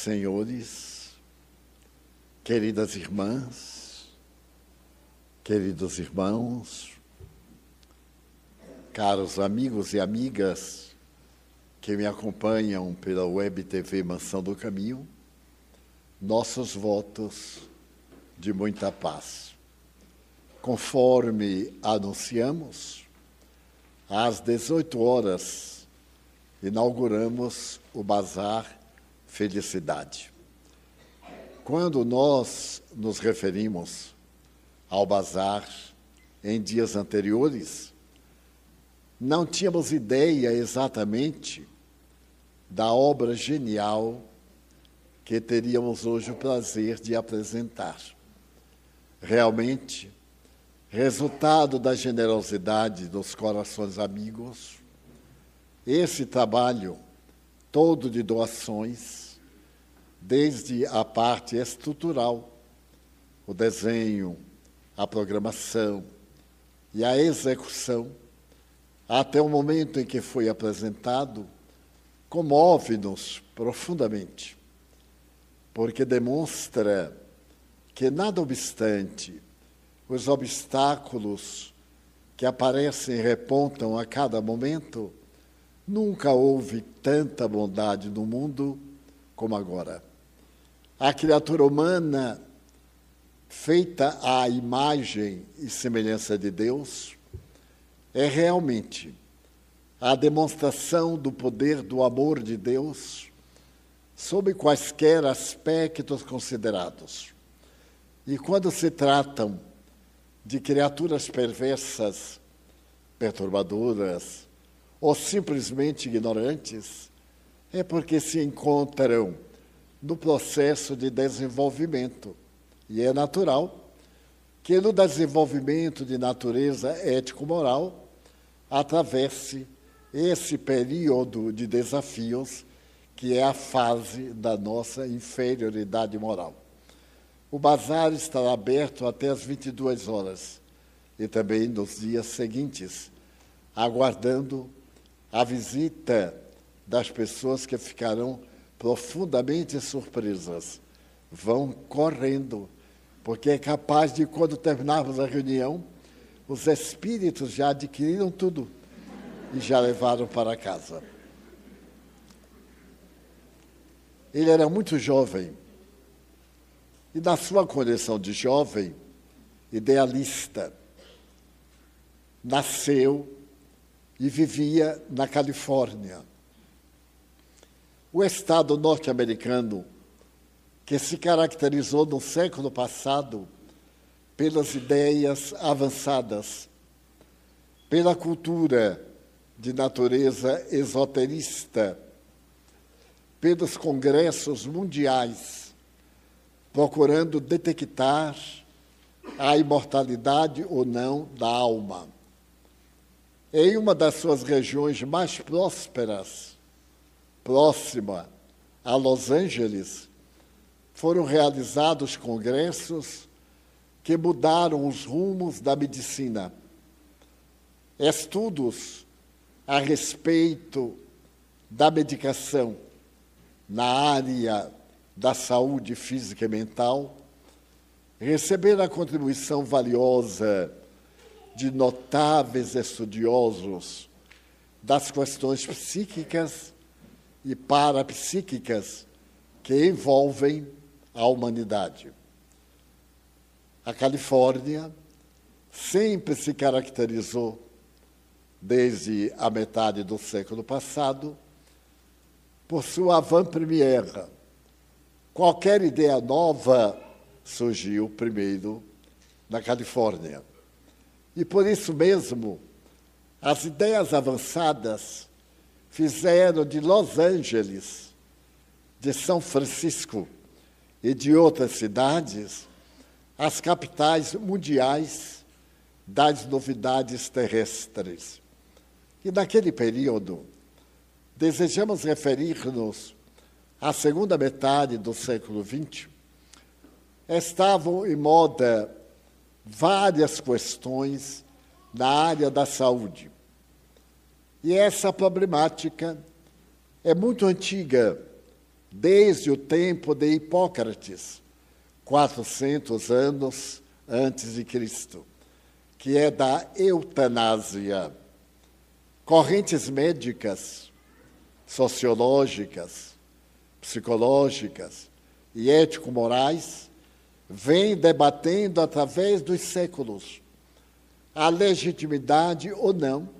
senhores, queridas irmãs, queridos irmãos, caros amigos e amigas que me acompanham pela web TV Mansão do Caminho, nossos votos de muita paz. Conforme anunciamos, às 18 horas inauguramos o Bazar Felicidade. Quando nós nos referimos ao bazar em dias anteriores, não tínhamos ideia exatamente da obra genial que teríamos hoje o prazer de apresentar. Realmente, resultado da generosidade dos corações amigos, esse trabalho todo de doações, desde a parte estrutural, o desenho, a programação e a execução, até o momento em que foi apresentado, comove-nos profundamente, porque demonstra que, nada obstante os obstáculos que aparecem e repontam a cada momento, nunca houve tanta bondade no mundo como agora. A criatura humana, feita à imagem e semelhança de Deus, é realmente a demonstração do poder do amor de Deus sob quaisquer aspectos considerados. E quando se tratam de criaturas perversas, perturbadoras ou simplesmente ignorantes, é porque se encontram no processo de desenvolvimento. E é natural que no desenvolvimento de natureza ético-moral atravesse esse período de desafios que é a fase da nossa inferioridade moral. O bazar estará aberto até as 22 horas e também nos dias seguintes, aguardando a visita das pessoas que ficarão profundamente surpresas. Vão correndo, porque é capaz de, quando terminarmos a reunião, os espíritos já adquiriram tudo e já levaram para casa. Ele era muito jovem e, na sua condição de jovem, idealista, nasceu e vivia na Califórnia. O estado norte-americano, que se caracterizou no século passado pelas ideias avançadas, pela cultura de natureza esoterista, pelos congressos mundiais procurando detectar a imortalidade ou não da alma. Em uma das suas regiões mais prósperas, próxima a Los Angeles, foram realizados congressos que mudaram os rumos da medicina. Estudos a respeito da medicação na área da saúde física e mental, receber a contribuição valiosa de notáveis estudiosos das questões psíquicas e parapsíquicas que envolvem a humanidade. A Califórnia sempre se caracterizou, desde a metade do século passado, por sua avant-première, Qualquer ideia nova surgiu primeiro na Califórnia. E por isso mesmo, as ideias avançadas fizeram de Los Angeles, de São Francisco e de outras cidades as capitais mundiais das novidades terrestres. E naquele período, desejamos referir-nos a segunda metade do século XX, estavam em moda várias questões na área da saúde. E essa problemática é muito antiga, desde o tempo de Hipócrates, 400 anos antes de Cristo, que é da eutanásia. Correntes médicas, sociológicas, psicológicas e ético-morais vêm debatendo através dos séculos a legitimidade ou não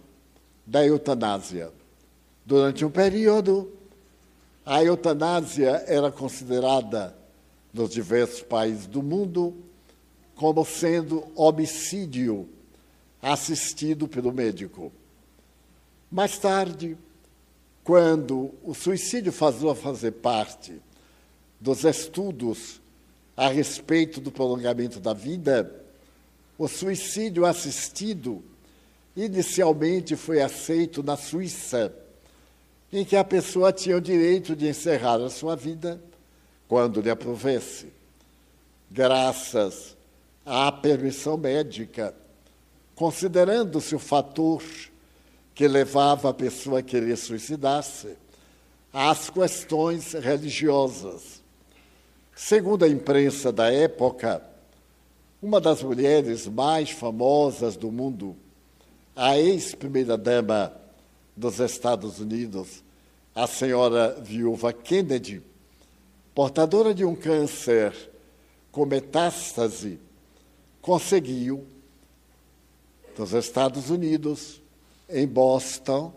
da eutanásia. Durante um período, a eutanásia era considerada, nos diversos países do mundo, como sendo homicídio assistido pelo médico. Mais tarde, quando o suicídio passou a fazer parte dos estudos a respeito do prolongamento da vida, o suicídio assistido inicialmente foi aceito na Suíça, em que a pessoa tinha o direito de encerrar a sua vida quando lhe aprovesse. Graças à permissão médica, considerando-se o fator que levava a pessoa a querer suicidar-se, às questões religiosas. Segundo a imprensa da época, uma das mulheres mais famosas do mundo, a ex-primeira-dama dos Estados Unidos, a senhora viúva Kennedy, portadora de um câncer com metástase, conseguiu, nos Estados Unidos, em Boston,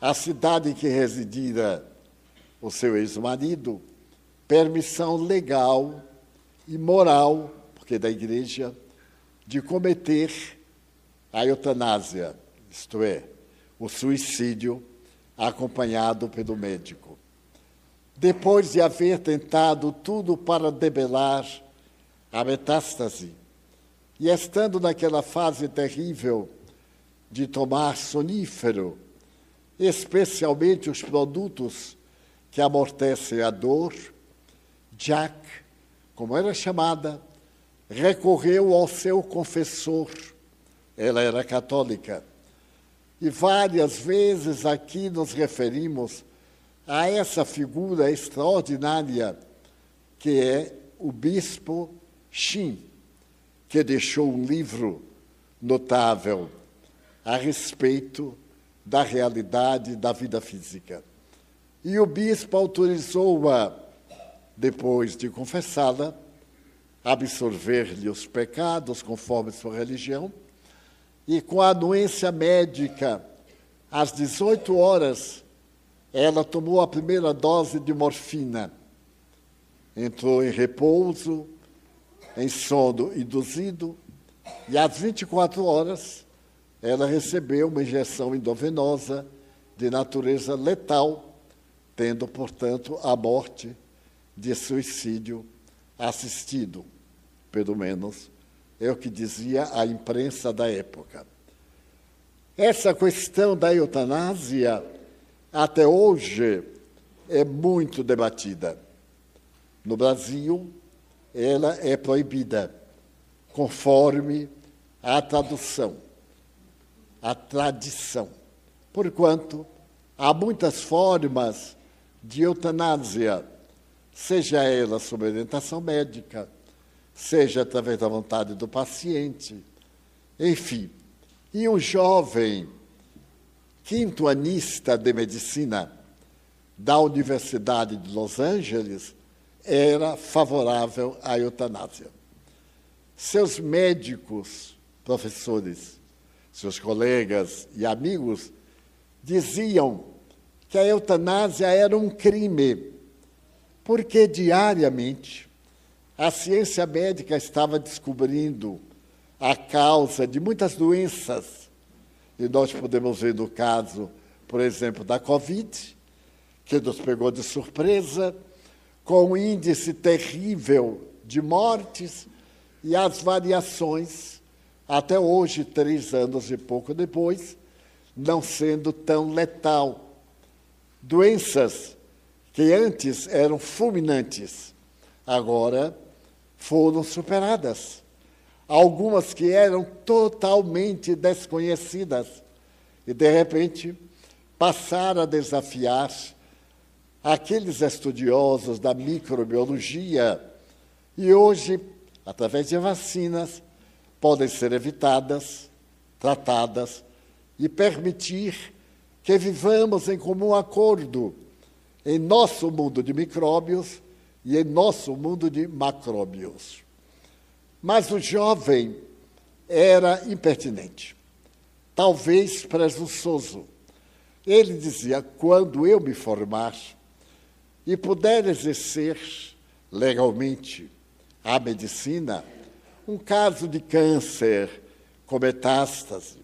a cidade em que residira o seu ex-marido, permissão legal e moral, porque da igreja, de cometer a eutanásia, isto é, o suicídio acompanhado pelo médico. Depois de haver tentado tudo para debelar a metástase, e estando naquela fase terrível de tomar sonífero, especialmente os produtos que amortecem a dor, Jack, como era chamada, recorreu ao seu confessor. Ela era católica. E várias vezes aqui nos referimos a essa figura extraordinária que é o bispo Shin, que deixou um livro notável a respeito da realidade da vida física. E o bispo autorizou-a, depois de confessá-la, absorver-lhe os pecados conforme sua religião, e com a anuência médica, às 18 horas, ela tomou a primeira dose de morfina. Entrou em repouso, em sono induzido, e às 24 horas ela recebeu uma injeção endovenosa de natureza letal, tendo, portanto, a morte de suicídio assistido, pelo menos é o que dizia a imprensa da época. Essa questão da eutanásia, até hoje, é muito debatida. No Brasil, ela é proibida, conforme a tradução a tradição. Porquanto há muitas formas de eutanásia, seja ela sob orientação médica, seja através da vontade do paciente, enfim. E um jovem quintoanista de medicina da Universidade de Los Angeles era favorável à eutanásia. Seus médicos, professores, seus colegas e amigos diziam que a eutanásia era um crime, porque diariamente a ciência médica estava descobrindo a causa de muitas doenças. E nós podemos ver no caso, por exemplo, da Covid, que nos pegou de surpresa, com um índice terrível de mortes e as variações até hoje, três anos e pouco depois, não sendo tão letal. Doenças que antes eram fulminantes, agora foram superadas. Algumas que eram totalmente desconhecidas e, de repente, passaram a desafiar aqueles estudiosos da microbiologia e hoje, através de vacinas, podem ser evitadas, tratadas e permitir que vivamos em comum acordo em nosso mundo de micróbios e em nosso mundo de macróbios. Mas o jovem era impertinente, talvez presunçoso. Ele dizia: quando eu me formar e puder exercer legalmente a medicina, um caso de câncer com metástase,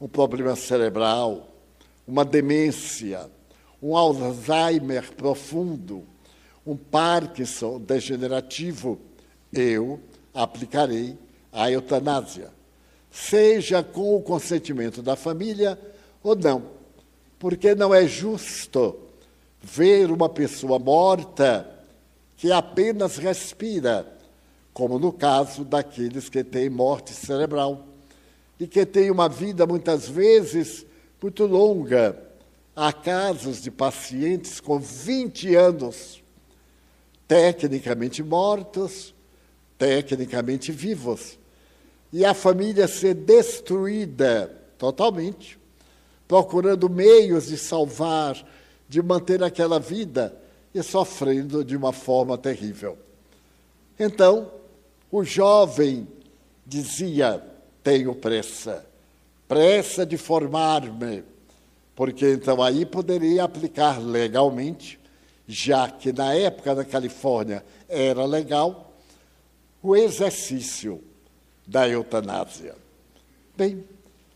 um problema cerebral, uma demência, um Alzheimer profundo, um Parkinson degenerativo, eu aplicarei a eutanásia, seja com o consentimento da família ou não, porque não é justo ver uma pessoa morta que apenas respira, como no caso daqueles que têm morte cerebral e que têm uma vida muitas vezes muito longa. Há casos de pacientes com 20 anos, tecnicamente mortos, tecnicamente vivos, e a família ser destruída totalmente, procurando meios de salvar, de manter aquela vida e sofrendo de uma forma terrível. Então, o jovem dizia: Tenho pressa, pressa de formar-me, porque então aí poderia aplicar legalmente, já que na época da Califórnia era legal, o exercício da eutanásia. Bem,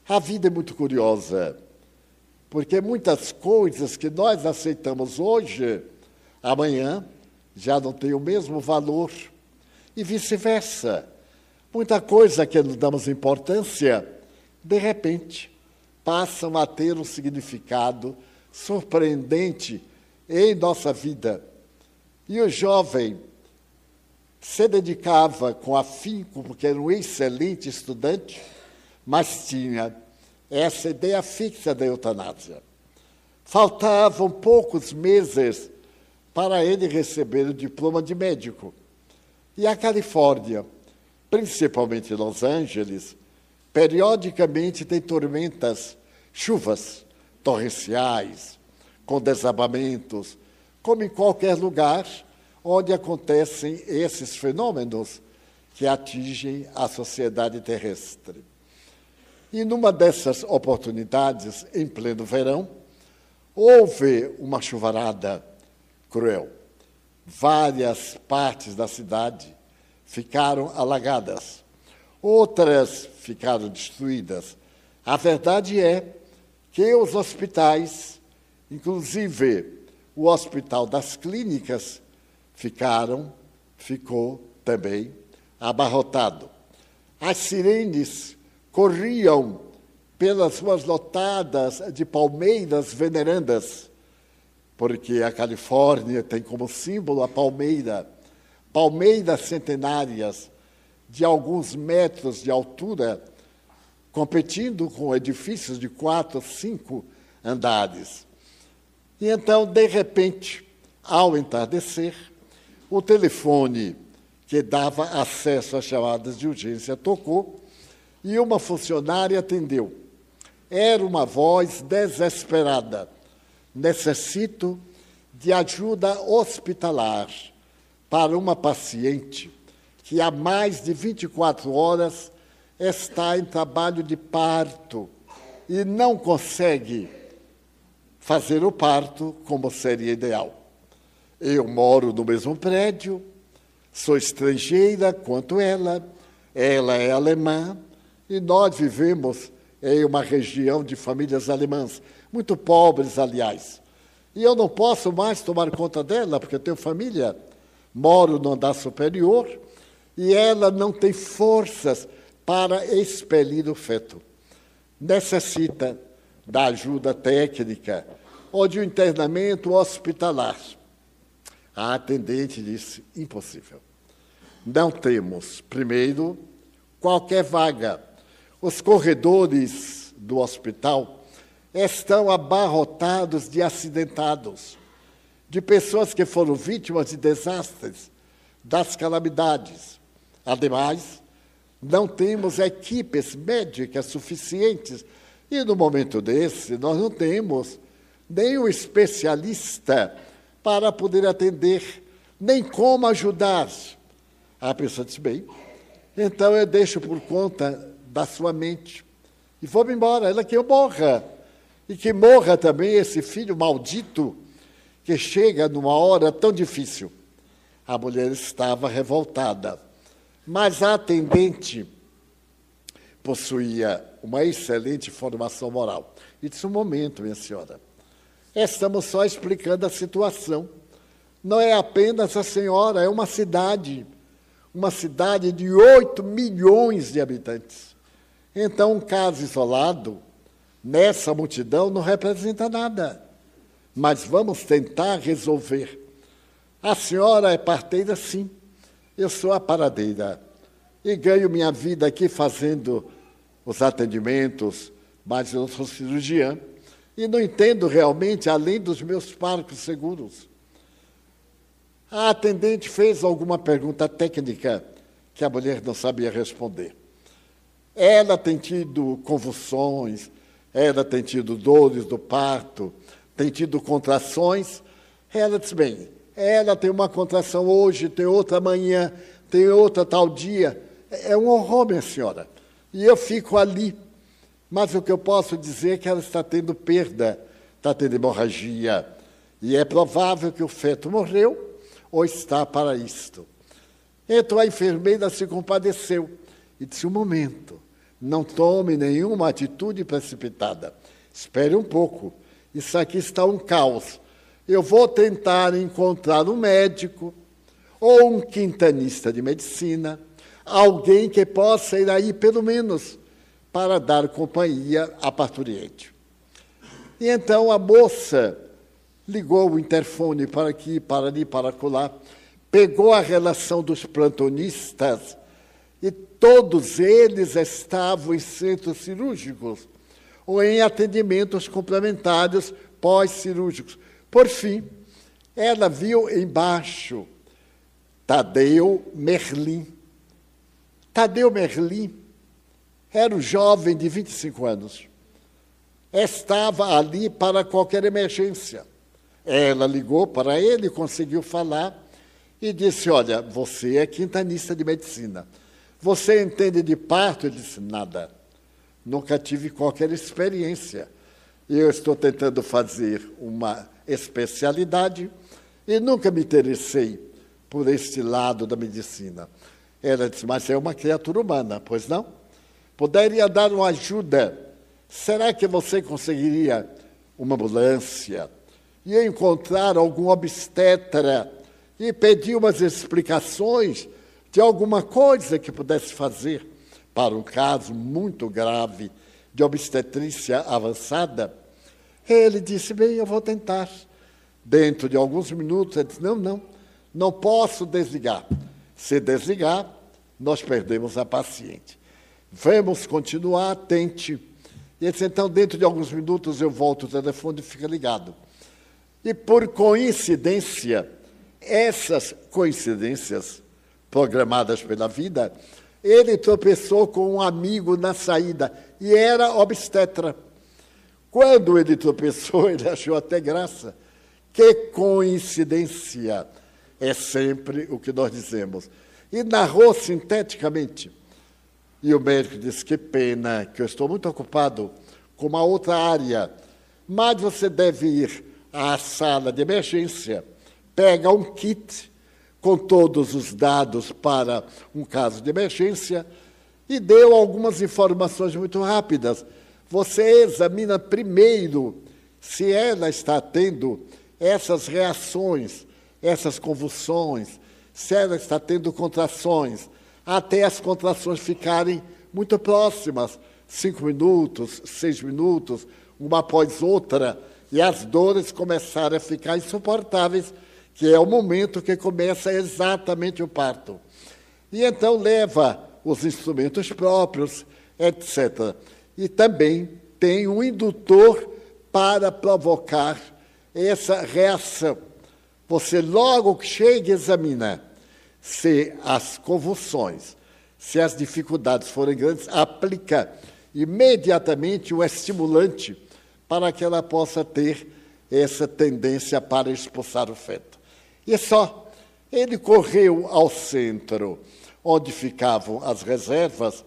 a vida é muito curiosa, porque muitas coisas que nós aceitamos hoje amanhã já não tem o mesmo valor e vice-versa. Muita coisa que não damos importância, de repente, passam a ter um significado surpreendente em nossa vida. E o jovem se dedicava com afinco, porque era um excelente estudante, mas tinha essa ideia fixa da eutanásia. Faltavam poucos meses para ele receber o diploma de médico. E a Califórnia, principalmente Los Angeles, periodicamente tem tormentas, chuvas torrenciais, com desabamentos, como em qualquer lugar onde acontecem esses fenômenos que atingem a sociedade terrestre. E numa dessas oportunidades, em pleno verão, houve uma chuvarada cruel. Várias partes da cidade ficaram alagadas, outras ficaram destruídas. A verdade é que os hospitais, inclusive o Hospital das Clínicas, ficaram, ficou também abarrotado. As sirenes corriam pelas ruas lotadas de palmeiras venerandas porque a Califórnia tem como símbolo a palmeira, palmeiras centenárias de alguns metros de altura, competindo com edifícios de quatro, cinco andares. E então, de repente, ao entardecer, o telefone que dava acesso às chamadas de urgência tocou e uma funcionária atendeu. Era uma voz desesperada necessito de ajuda hospitalar para uma paciente que há mais de 24 horas está em trabalho de parto e não consegue fazer o parto como seria ideal. Eu moro no mesmo prédio, sou estrangeira quanto ela, ela é alemã e nós vivemos em uma região de famílias alemãs muito pobres, aliás. E eu não posso mais tomar conta dela, porque eu tenho família, moro no andar superior, e ela não tem forças para expelir o feto. Necessita da ajuda técnica ou de um internamento hospitalar. A atendente disse: impossível. Não temos, primeiro, qualquer vaga. Os corredores do hospital estão abarrotados de acidentados. de pessoas que foram vítimas de desastres, das calamidades. Ademais, não temos equipes médicas suficientes e no momento desse nós não temos nenhum especialista para poder atender, nem como ajudar. A pessoa disse: bem, então eu deixo por conta da sua mente e vou-me embora. Ela que eu morra. E que morra também esse filho maldito que chega numa hora tão difícil. A mulher estava revoltada, mas a atendente possuía uma excelente formação moral. E disse: Um momento, minha senhora, estamos só explicando a situação. Não é apenas a senhora, é uma cidade, uma cidade de 8 milhões de habitantes. Então, um caso isolado nessa multidão não representa nada. Mas vamos tentar resolver. A senhora é parteira, sim. Eu sou a paradeira. E ganho minha vida aqui fazendo os atendimentos, mas eu sou cirurgiã. E não entendo realmente, além dos meus parques seguros. A atendente fez alguma pergunta técnica que a mulher não sabia responder. Ela tem tido convulsões, ela tem tido dores do parto, tem tido contrações. Ela disse: bem, ela tem uma contração hoje, tem outra amanhã, tem outra tal dia. É um horror, minha senhora. E eu fico ali. Mas o que eu posso dizer é que ela está tendo perda, está tendo hemorragia. E é provável que o feto morreu ou está para isto. Então a enfermeira se compadeceu e disse: um momento, não tome nenhuma atitude precipitada. Espere um pouco. Isso aqui está um caos. Eu vou tentar encontrar um médico ou um quintanista de medicina, alguém que possa ir aí, pelo menos, para dar companhia à parturiente. E então a moça ligou o interfone para aqui, para ali, para colar, pegou a relação dos plantonistas e todos eles estavam em centros cirúrgicos ou em atendimentos complementares pós-cirúrgicos. Por fim, ela viu embaixo Tadeu Merlin. Tadeu Merlin era um jovem de 25 anos. Estava ali para qualquer emergência. Ela ligou para ele, conseguiu falar e disse: Olha, você é quintanista de medicina. Você entende de parto? Ele disse: Nada. Nunca tive qualquer experiência. Eu estou tentando fazer uma especialidade e nunca me interessei por este lado da medicina. Ela disse: Mas é uma criatura humana, pois não? Poderia dar uma ajuda. Será que você conseguiria uma ambulância e encontrar algum obstetra e pedir umas explicações? de alguma coisa que pudesse fazer para um caso muito grave de obstetrícia avançada, ele disse: Bem, eu vou tentar. Dentro de alguns minutos, ele disse: Não, não, não posso desligar. Se desligar, nós perdemos a paciente. Vamos continuar, tente. E ele disse: Então, dentro de alguns minutos, eu volto o telefone e fica ligado. E por coincidência, essas coincidências programadas pela vida, ele tropeçou com um amigo na saída e era obstetra. Quando ele tropeçou, ele achou até graça. Que coincidência! É sempre o que nós dizemos. E narrou sinteticamente. E o médico disse: Que pena, que eu estou muito ocupado com uma outra área. Mas você deve ir à sala de emergência, pega um kit com todos os dados para um caso de emergência e deu algumas informações muito rápidas. Você examina primeiro se ela está tendo essas reações, essas convulsões, se ela está tendo contrações, até as contrações ficarem muito próximas cinco minutos, seis minutos, uma após outra, e as dores começarem a ficar insuportáveis que é o momento que começa exatamente o parto. E então leva os instrumentos próprios, etc. E também tem um indutor para provocar essa reação. Você logo que chega examina se as convulsões, se as dificuldades forem grandes, aplica imediatamente o estimulante para que ela possa ter essa tendência para expulsar o feto. E só. Ele correu ao centro, onde ficavam as reservas,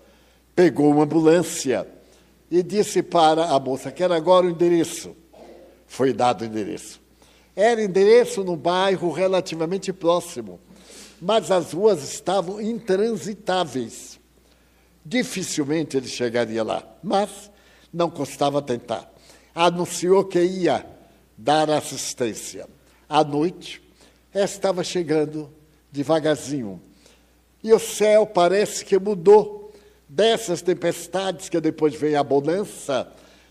pegou uma ambulância e disse para a moça: Quero agora o endereço. Foi dado o endereço. Era endereço no bairro relativamente próximo, mas as ruas estavam intransitáveis. Dificilmente ele chegaria lá, mas não custava tentar. Anunciou que ia dar assistência. À noite, estava chegando devagarzinho. E o céu parece que mudou dessas tempestades que depois vem a bonança,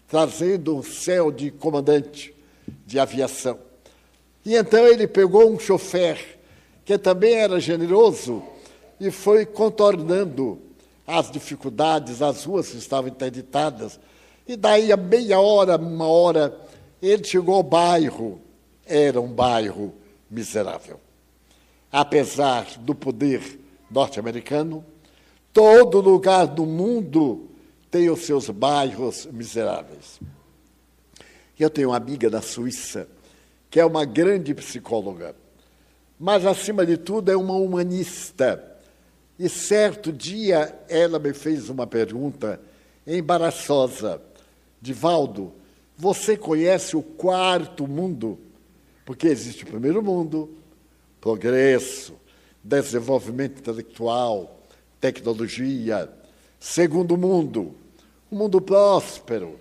trazendo um céu de comandante de aviação. E então ele pegou um chofer, que também era generoso, e foi contornando as dificuldades, as ruas estavam interditadas. E daí a meia hora, uma hora, ele chegou ao bairro. Era um bairro miserável. Apesar do poder norte-americano, todo lugar do mundo tem os seus bairros miseráveis. Eu tenho uma amiga da Suíça que é uma grande psicóloga, mas, acima de tudo, é uma humanista. E certo dia ela me fez uma pergunta embaraçosa: Divaldo, você conhece o quarto mundo? Porque existe o primeiro mundo, progresso, desenvolvimento intelectual, tecnologia. Segundo mundo, um mundo próspero.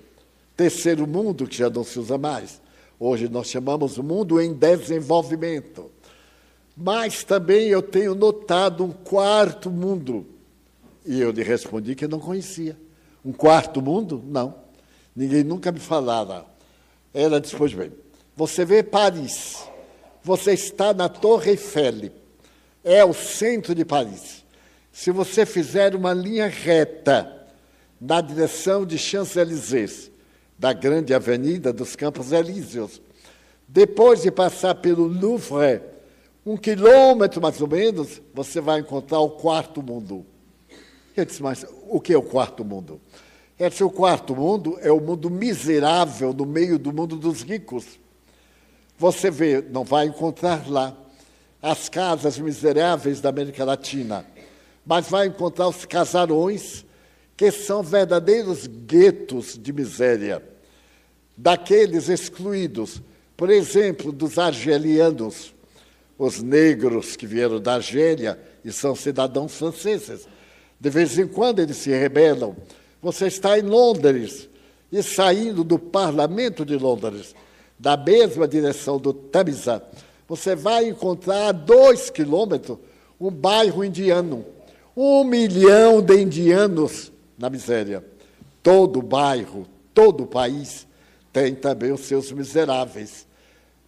Terceiro mundo, que já não se usa mais. Hoje nós chamamos o mundo em desenvolvimento. Mas também eu tenho notado um quarto mundo. E eu lhe respondi que não conhecia. Um quarto mundo? Não. Ninguém nunca me falava. Ela disse: Pois bem, você vê Paris, você está na Torre Eiffel, é o centro de Paris. Se você fizer uma linha reta na direção de Champs-Élysées, da grande avenida dos Campos Elíseos. Depois de passar pelo Louvre, um quilômetro mais ou menos, você vai encontrar o quarto mundo. Eu disse, mas o que é o quarto mundo? Esse é o quarto mundo, é o mundo miserável no meio do mundo dos ricos. Você vê, não vai encontrar lá as casas miseráveis da América Latina, mas vai encontrar os casarões que são verdadeiros guetos de miséria daqueles excluídos, por exemplo, dos argelianos, os negros que vieram da Argélia e são cidadãos franceses. De vez em quando eles se rebelam. Você está em Londres e saindo do parlamento de Londres, da mesma direção do Tamisa, você vai encontrar a dois quilômetros um bairro indiano. Um milhão de indianos na miséria. Todo bairro, todo país tem também os seus miseráveis.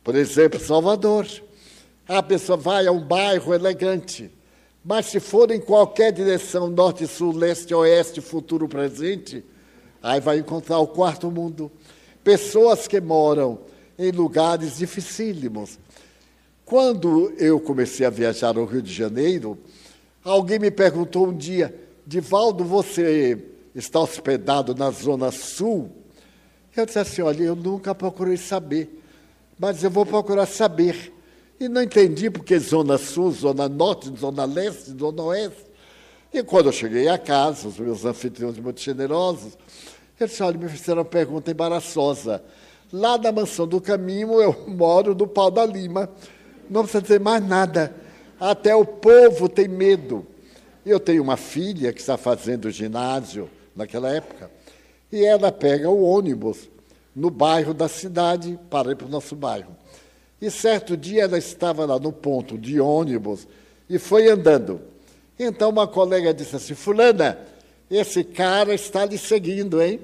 Por exemplo, Salvador. A pessoa vai a um bairro elegante, mas se for em qualquer direção, norte, sul, leste, oeste, futuro, presente, aí vai encontrar o quarto mundo. Pessoas que moram em lugares dificílimos. Quando eu comecei a viajar ao Rio de Janeiro, alguém me perguntou um dia, Divaldo, você está hospedado na Zona Sul? Eu disse assim: olha, eu nunca procurei saber, mas eu vou procurar saber. E não entendi porque Zona Sul, Zona Norte, Zona Leste, Zona Oeste. E quando eu cheguei a casa, os meus anfitriões muito generosos, disse: olha, me fizeram uma pergunta embaraçosa. Lá na Mansão do Caminho, eu moro no Pau da Lima. Não precisa dizer mais nada. Até o povo tem medo. Eu tenho uma filha que está fazendo ginásio naquela época e ela pega o ônibus no bairro da cidade para ir para o nosso bairro. E certo dia ela estava lá no ponto de ônibus e foi andando. Então uma colega disse assim: Fulana, esse cara está lhe seguindo, hein?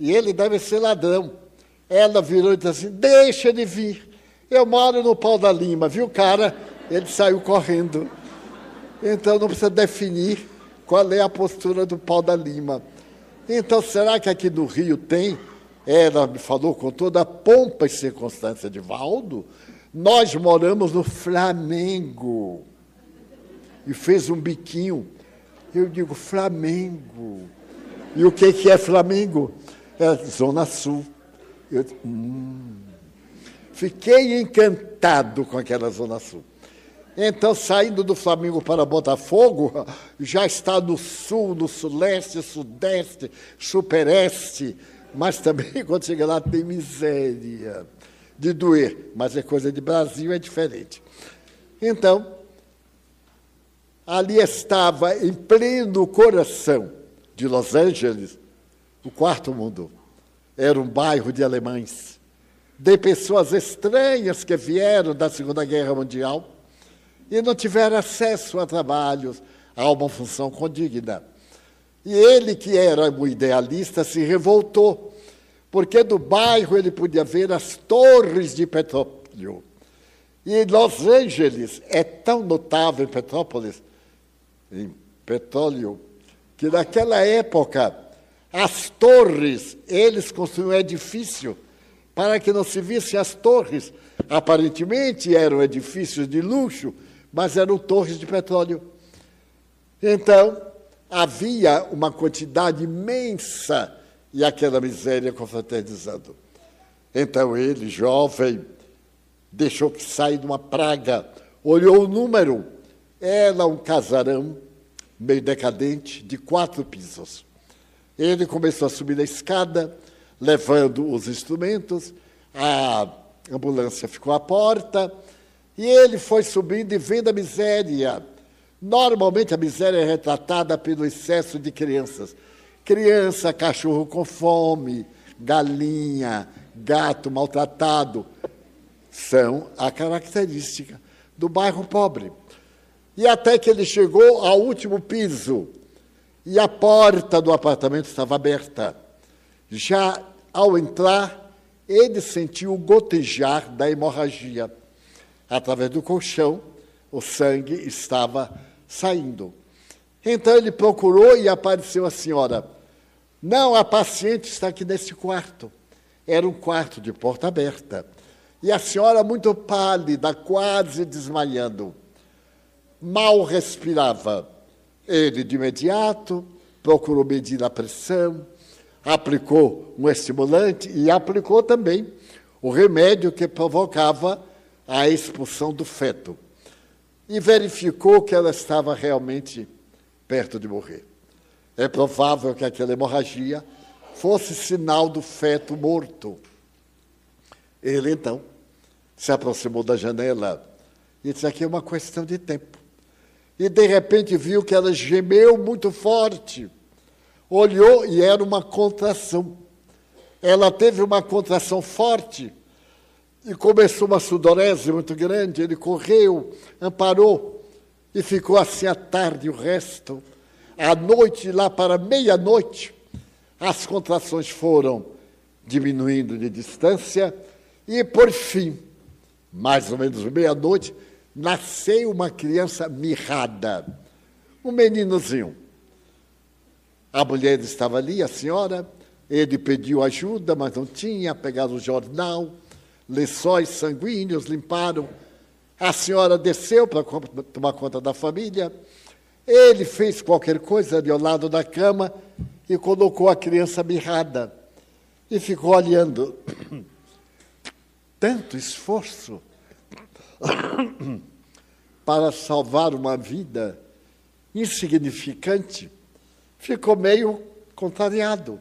E ele deve ser ladrão. Ela virou e disse assim: Deixa ele vir. Eu moro no pau da Lima, viu, cara? Ele saiu correndo. Então não precisa definir qual é a postura do pau da Lima. Então, será que aqui no Rio tem? Ela me falou com toda a pompa e circunstância de Valdo, Nós moramos no Flamengo. E fez um biquinho. Eu digo, Flamengo. E o que, que é Flamengo? É Zona Sul. Eu, hum. Fiquei encantado com aquela Zona Sul. Então, saindo do Flamengo para Botafogo, já está no sul, no suleste, sudeste, supereste, mas também quando chega lá tem miséria de doer, mas é coisa de Brasil, é diferente. Então, ali estava em pleno coração de Los Angeles, o quarto mundo. Era um bairro de alemães, de pessoas estranhas que vieram da Segunda Guerra Mundial e não tiveram acesso a trabalhos, a uma função condigna. E ele, que era um idealista, se revoltou, porque do bairro ele podia ver as torres de petróleo. E Los Angeles é tão notável em Petrópolis, em petróleo, que naquela época as torres, eles construíram um edifício para que não se visse as torres. Aparentemente eram edifícios de luxo, mas eram torres de petróleo. Então, havia uma quantidade imensa e aquela miséria confraternizando. Então ele, jovem, deixou que saia de uma praga, olhou o número, era um casarão meio decadente, de quatro pisos. Ele começou a subir a escada, levando os instrumentos, a ambulância ficou à porta, e ele foi subindo e vendo a miséria. Normalmente a miséria é retratada pelo excesso de crianças. Criança, cachorro com fome, galinha, gato maltratado, são a característica do bairro pobre. E até que ele chegou ao último piso e a porta do apartamento estava aberta. Já ao entrar, ele sentiu o gotejar da hemorragia através do colchão, o sangue estava saindo. Então ele procurou e apareceu a senhora. Não, a paciente está aqui nesse quarto. Era um quarto de porta aberta. E a senhora, muito pálida, quase desmaiando, mal respirava. Ele, de imediato, procurou medir a pressão, aplicou um estimulante e aplicou também o remédio que provocava a expulsão do feto e verificou que ela estava realmente perto de morrer. É provável que aquela hemorragia fosse sinal do feto morto. Ele então se aproximou da janela e disse: Aqui é uma questão de tempo. E de repente viu que ela gemeu muito forte. Olhou e era uma contração. Ela teve uma contração forte e começou uma sudorese muito grande. Ele correu, amparou e ficou assim a tarde, o resto. À noite, lá para meia-noite, as contrações foram diminuindo de distância e, por fim, mais ou menos meia-noite, nasceu uma criança mirrada, um meninozinho. A mulher estava ali, a senhora, ele pediu ajuda, mas não tinha, pegaram o jornal, lençóis sanguíneos, limparam. A senhora desceu para tomar conta da família. Ele fez qualquer coisa ali ao lado da cama e colocou a criança mirrada e ficou olhando. Tanto esforço para salvar uma vida insignificante, ficou meio contrariado.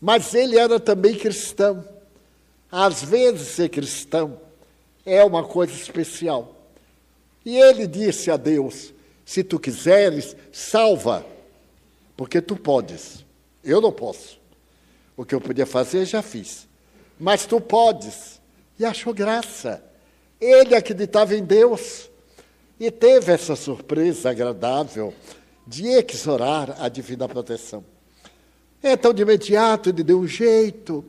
Mas ele era também cristão. Às vezes, ser cristão é uma coisa especial. E ele disse a Deus: Se tu quiseres, salva, porque tu podes. Eu não posso. O que eu podia fazer, já fiz. Mas tu podes. E achou graça. Ele acreditava em Deus e teve essa surpresa agradável de exorar a divina proteção. Então, de imediato, ele deu um jeito,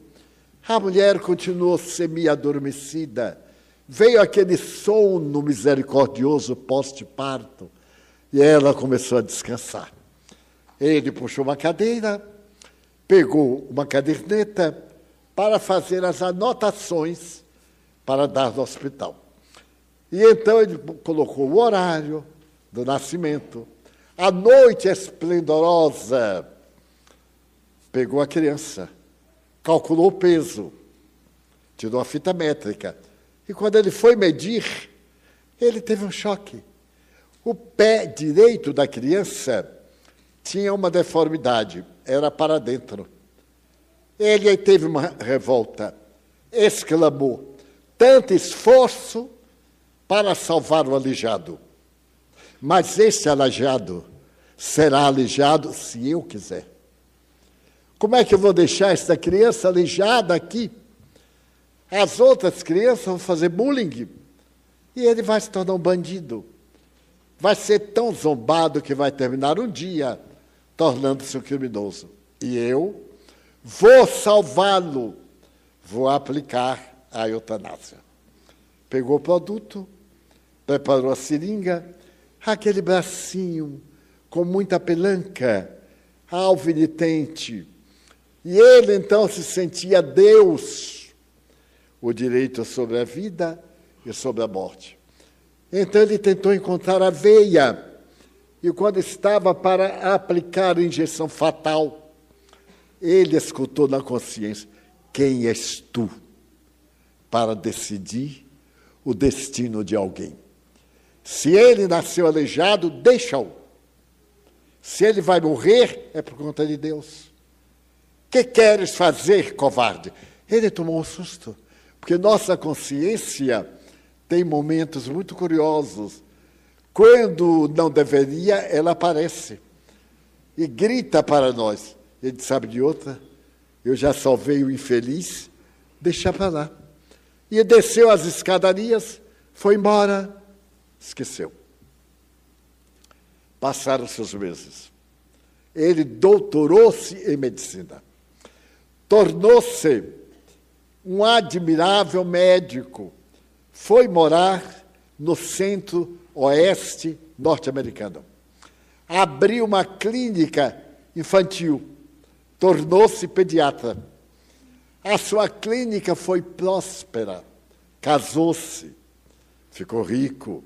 a mulher continuou semi-adormecida. Veio aquele sono misericordioso pós-parto e ela começou a descansar. Ele puxou uma cadeira, pegou uma caderneta para fazer as anotações para dar no hospital. E então ele colocou o horário do nascimento, a noite esplendorosa. Pegou a criança, calculou o peso, tirou a fita métrica. E quando ele foi medir, ele teve um choque. O pé direito da criança tinha uma deformidade, era para dentro. Ele teve uma revolta, exclamou: tanto esforço para salvar o aleijado. Mas esse aleijado será aleijado se eu quiser. Como é que eu vou deixar essa criança aleijada aqui? As outras crianças vão fazer bullying e ele vai se tornar um bandido. Vai ser tão zombado que vai terminar um dia tornando-se um criminoso. E eu vou salvá-lo, vou aplicar a eutanásia. Pegou o produto, preparou a seringa, aquele bracinho com muita pelanca, alvinitente. E ele então se sentia Deus, o direito sobre a vida e sobre a morte. Então ele tentou encontrar a veia, e quando estava para aplicar a injeção fatal, ele escutou na consciência: Quem és tu para decidir o destino de alguém? Se ele nasceu aleijado, deixa-o. Se ele vai morrer, é por conta de Deus. Que queres fazer, covarde? Ele tomou um susto, porque nossa consciência tem momentos muito curiosos. Quando não deveria, ela aparece e grita para nós. Ele sabe de outra? Eu já salvei o infeliz, deixa para lá. E desceu as escadarias, foi embora Esqueceu. Passaram seus meses. Ele doutorou-se em medicina. Tornou-se um admirável médico. Foi morar no centro-oeste norte-americano. Abriu uma clínica infantil. Tornou-se pediatra. A sua clínica foi próspera. Casou-se. Ficou rico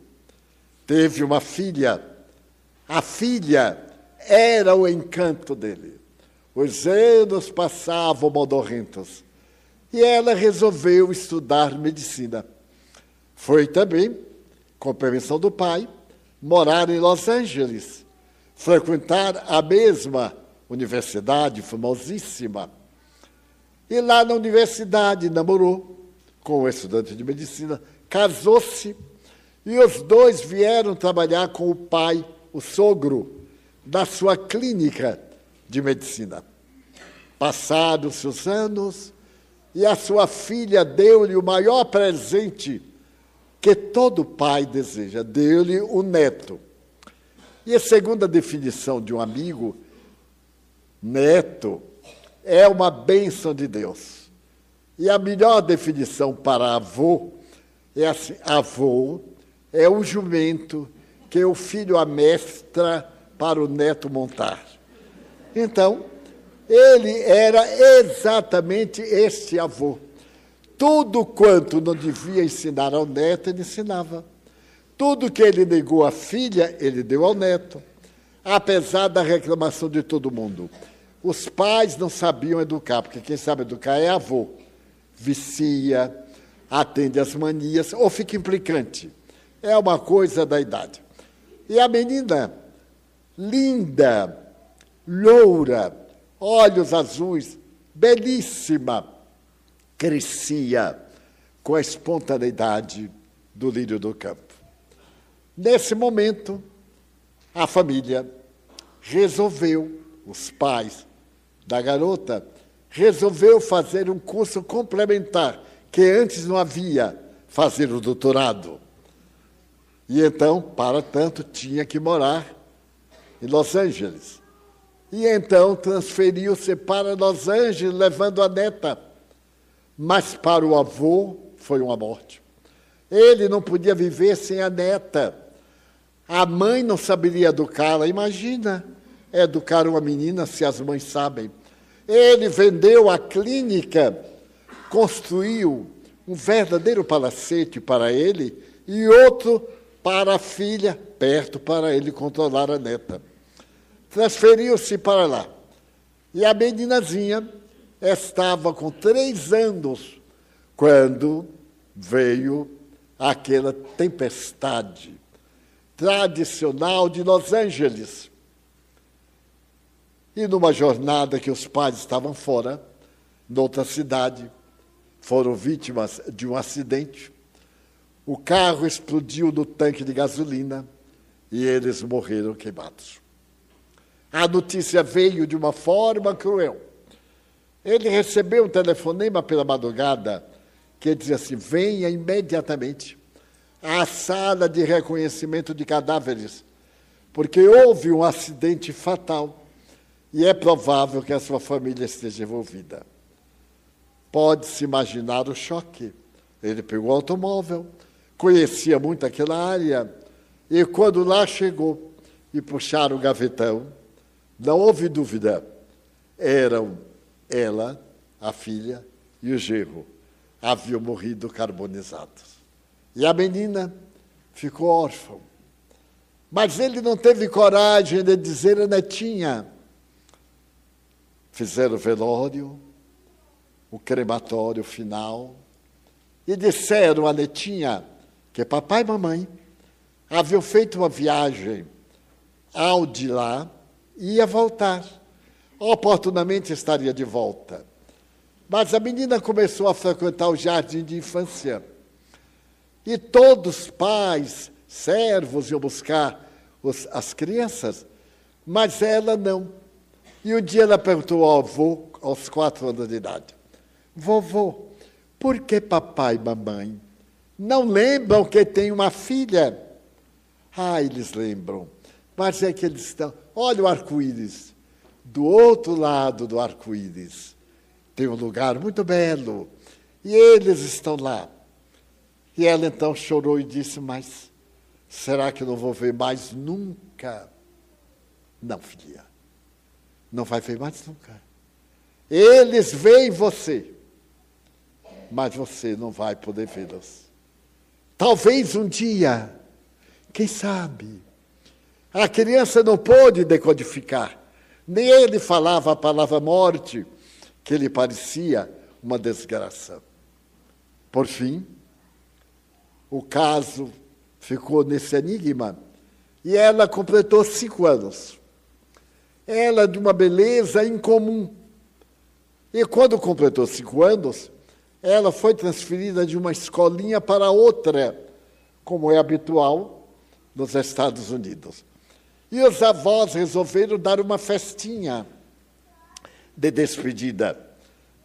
teve uma filha. A filha era o encanto dele. Os anos passavam modorrentos. E ela resolveu estudar medicina. Foi também, com permissão do pai, morar em Los Angeles, frequentar a mesma universidade famosíssima. E lá na universidade namorou com um estudante de medicina, casou-se e os dois vieram trabalhar com o pai, o sogro, da sua clínica de medicina. Passados os anos, e a sua filha deu-lhe o maior presente que todo pai deseja, deu-lhe o neto. E a segunda definição de um amigo, neto, é uma bênção de Deus. E a melhor definição para avô é assim: avô é o jumento que o filho amestra para o neto montar. Então, ele era exatamente este avô. Tudo quanto não devia ensinar ao neto, ele ensinava. Tudo que ele negou à filha, ele deu ao neto. Apesar da reclamação de todo mundo. Os pais não sabiam educar, porque quem sabe educar é avô. Vicia, atende às manias, ou fica implicante. É uma coisa da idade. E a menina, linda, loura, olhos azuis, belíssima, crescia com a espontaneidade do lírio do campo. Nesse momento, a família resolveu, os pais da garota, resolveu fazer um curso complementar, que antes não havia, fazer o doutorado. E então, para tanto, tinha que morar em Los Angeles. E então transferiu-se para Los Angeles, levando a neta. Mas para o avô foi uma morte. Ele não podia viver sem a neta. A mãe não saberia educá-la. Imagina educar uma menina se as mães sabem. Ele vendeu a clínica, construiu um verdadeiro palacete para ele e outro para a filha, perto para ele controlar a neta. Transferiu-se para lá. E a meninazinha estava com três anos quando veio aquela tempestade tradicional de Los Angeles. E numa jornada que os pais estavam fora, noutra cidade, foram vítimas de um acidente. O carro explodiu no tanque de gasolina e eles morreram queimados. A notícia veio de uma forma cruel. Ele recebeu um telefonema pela madrugada que dizia assim: venha imediatamente à sala de reconhecimento de cadáveres, porque houve um acidente fatal e é provável que a sua família esteja envolvida. Pode-se imaginar o choque. Ele pegou o automóvel, conhecia muito aquela área, e quando lá chegou e puxaram o gavetão, não houve dúvida, eram ela, a filha e o genro. Haviam morrido carbonizados. E a menina ficou órfã. Mas ele não teve coragem de dizer a netinha. Fizeram o velório, o crematório final, e disseram à netinha que papai e mamãe haviam feito uma viagem ao de lá e ia voltar. Oportunamente estaria de volta. Mas a menina começou a frequentar o jardim de infância. E todos os pais, servos, iam buscar os, as crianças, mas ela não. E um dia ela perguntou ao avô, aos quatro anos de idade: Vovô, por que papai e mamãe não lembram que tem uma filha? Ah, eles lembram, mas é que eles estão. Olha o arco-íris. Do outro lado do arco-íris tem um lugar muito belo. E eles estão lá. E ela então chorou e disse: Mas será que eu não vou ver mais nunca? Não, filha. Não vai ver mais nunca. Eles veem você mas você não vai poder vê-los. Talvez um dia, quem sabe, a criança não pôde decodificar, nem ele falava a palavra morte, que lhe parecia uma desgraça. Por fim, o caso ficou nesse enigma e ela completou cinco anos. Ela de uma beleza incomum. E quando completou cinco anos, ela foi transferida de uma escolinha para outra, como é habitual nos Estados Unidos. E os avós resolveram dar uma festinha de despedida.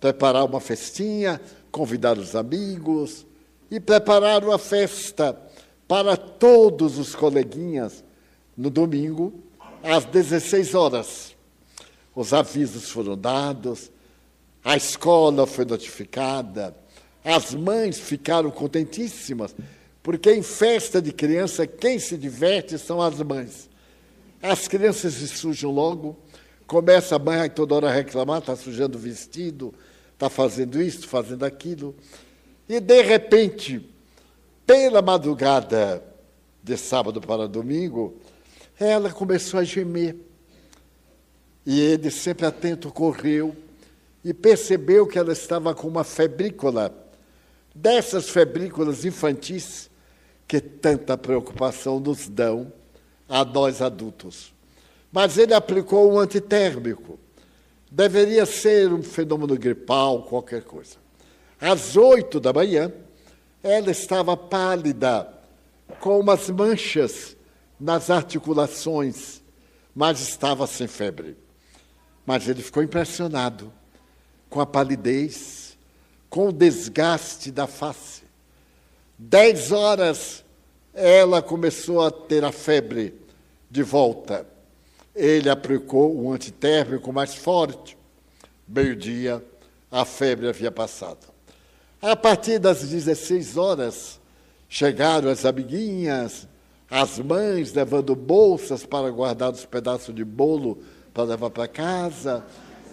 Preparar uma festinha, convidar os amigos e preparar uma festa para todos os coleguinhas no domingo, às 16 horas. Os avisos foram dados, a escola foi notificada, as mães ficaram contentíssimas, porque em festa de criança quem se diverte são as mães. As crianças se sujam logo, começa a mãe toda hora a reclamar, está sujando o vestido, está fazendo isso, fazendo aquilo. E de repente, pela madrugada de sábado para domingo, ela começou a gemer. E ele, sempre atento, correu e percebeu que ela estava com uma febrícula, dessas febrículas infantis que tanta preocupação nos dão a nós adultos. Mas ele aplicou um antitérmico. Deveria ser um fenômeno gripal, qualquer coisa. Às oito da manhã, ela estava pálida, com umas manchas nas articulações, mas estava sem febre. Mas ele ficou impressionado com a palidez, com o desgaste da face. Dez horas ela começou a ter a febre de volta. Ele aplicou um antitérmico mais forte. Meio-dia, a febre havia passado. A partir das 16 horas, chegaram as amiguinhas, as mães levando bolsas para guardar os pedaços de bolo para levar para casa,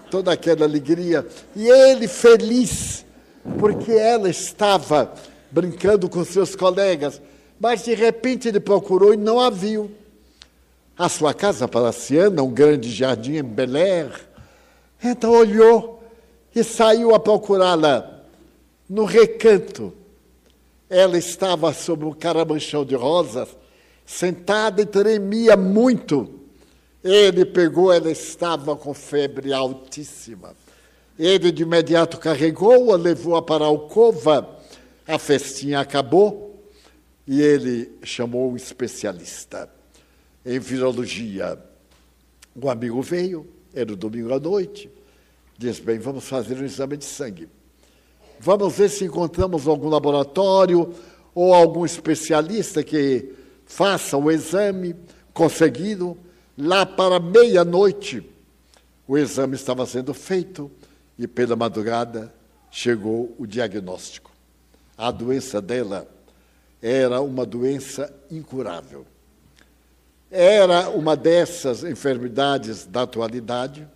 toda aquela alegria. E ele feliz, porque ela estava brincando com seus colegas. Mas de repente ele procurou e não a viu. A sua casa palaciana, um grande jardim em Bel Air. Então olhou e saiu a procurá-la no recanto. Ela estava sob um caramanchão de rosas, sentada e tremia muito. Ele pegou, ela estava com febre altíssima. Ele de imediato carregou-a, levou-a para a alcova. A festinha acabou e ele chamou um especialista em virologia. O amigo veio, era domingo à noite, disse: Bem, vamos fazer um exame de sangue. Vamos ver se encontramos algum laboratório ou algum especialista que faça o exame. Conseguiram. Lá para meia-noite, o exame estava sendo feito e pela madrugada chegou o diagnóstico. A doença dela era uma doença incurável. Era uma dessas enfermidades da atualidade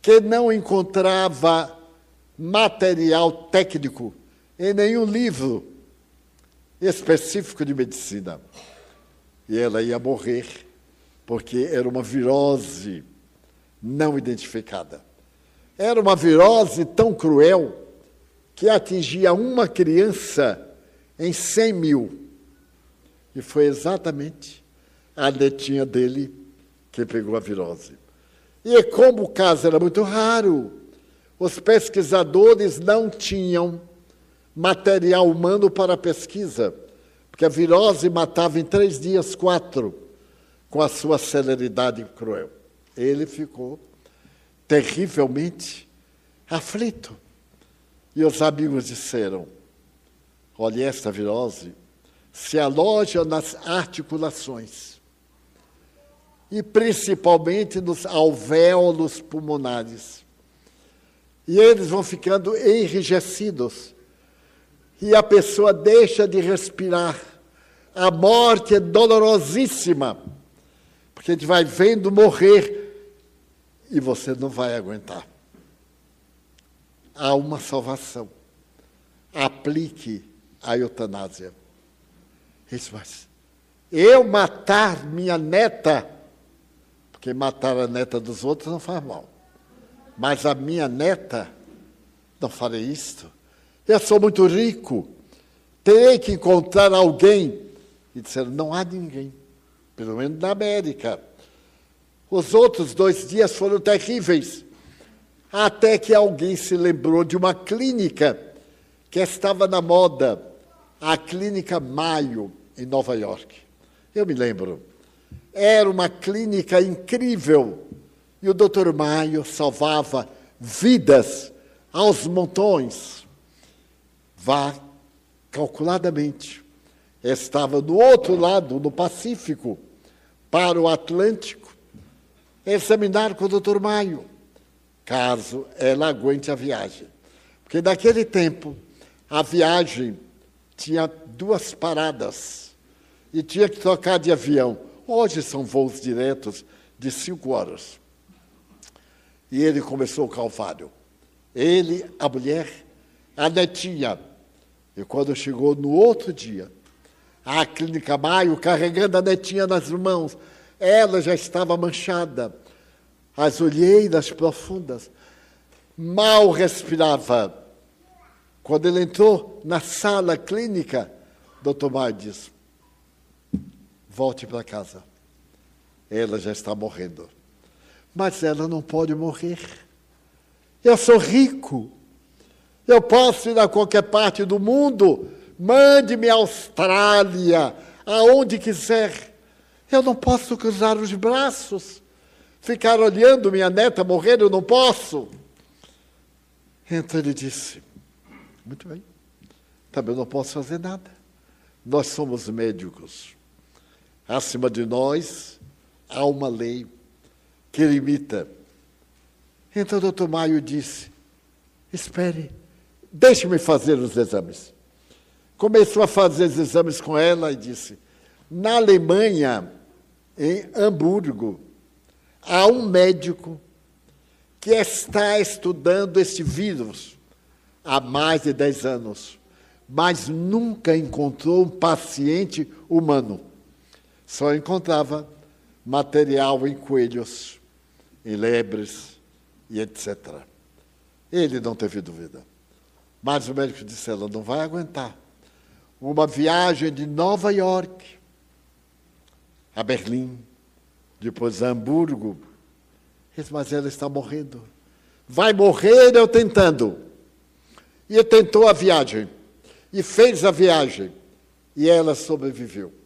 que não encontrava material técnico em nenhum livro específico de medicina. E ela ia morrer porque era uma virose não identificada. Era uma virose tão cruel que atingia uma criança em 100 mil. E foi exatamente a netinha dele que pegou a virose. E como o caso era muito raro, os pesquisadores não tinham material humano para pesquisa, porque a virose matava em três dias quatro, com a sua celeridade cruel. Ele ficou terrivelmente aflito. E os amigos disseram: Olha, esta virose se aloja nas articulações e principalmente nos alvéolos pulmonares. E eles vão ficando enrijecidos e a pessoa deixa de respirar. A morte é dolorosíssima, porque a gente vai vendo morrer e você não vai aguentar. Há uma salvação. Aplique a eutanásia. Isso, mas eu matar minha neta, porque matar a neta dos outros não faz mal, mas a minha neta, não farei isto. Eu sou muito rico, terei que encontrar alguém. E disseram: não há ninguém, pelo menos na América. Os outros dois dias foram terríveis, até que alguém se lembrou de uma clínica que estava na moda, a Clínica Maio, em Nova York. Eu me lembro. Era uma clínica incrível. E o doutor Maio salvava vidas aos montões. Vá calculadamente. Estava do outro lado, no Pacífico, para o Atlântico, examinar com o doutor Maio, caso ela aguente a viagem. Porque naquele tempo, a viagem tinha duas paradas e tinha que trocar de avião. Hoje são voos diretos de cinco horas. E ele começou o calvário. Ele, a mulher, a netinha. E quando chegou no outro dia, a clínica Maio, carregando a netinha nas mãos, ela já estava manchada, as olheiras profundas, mal respirava quando ele entrou na sala clínica, doutor Maio disse: volte para casa. Ela já está morrendo. Mas ela não pode morrer. Eu sou rico. Eu posso ir a qualquer parte do mundo. Mande-me à Austrália, aonde quiser. Eu não posso cruzar os braços, ficar olhando minha neta morrer, eu não posso. Então ele disse: muito bem. Também não posso fazer nada. Nós somos médicos. Acima de nós há uma lei que limita. Então o doutor Maio disse: Espere, deixe-me fazer os exames. Começou a fazer os exames com ela e disse: Na Alemanha, em Hamburgo, há um médico que está estudando esse vírus há mais de 10 anos. mas nunca encontrou um paciente humano. Só encontrava material em coelhos, em lebres e etc. Ele não teve dúvida. Mas o médico disse: ela não vai aguentar. Uma viagem de Nova York a Berlim, depois a Hamburgo. Mas ela está morrendo. Vai morrer eu tentando. E tentou a viagem. E fez a viagem. E ela sobreviveu.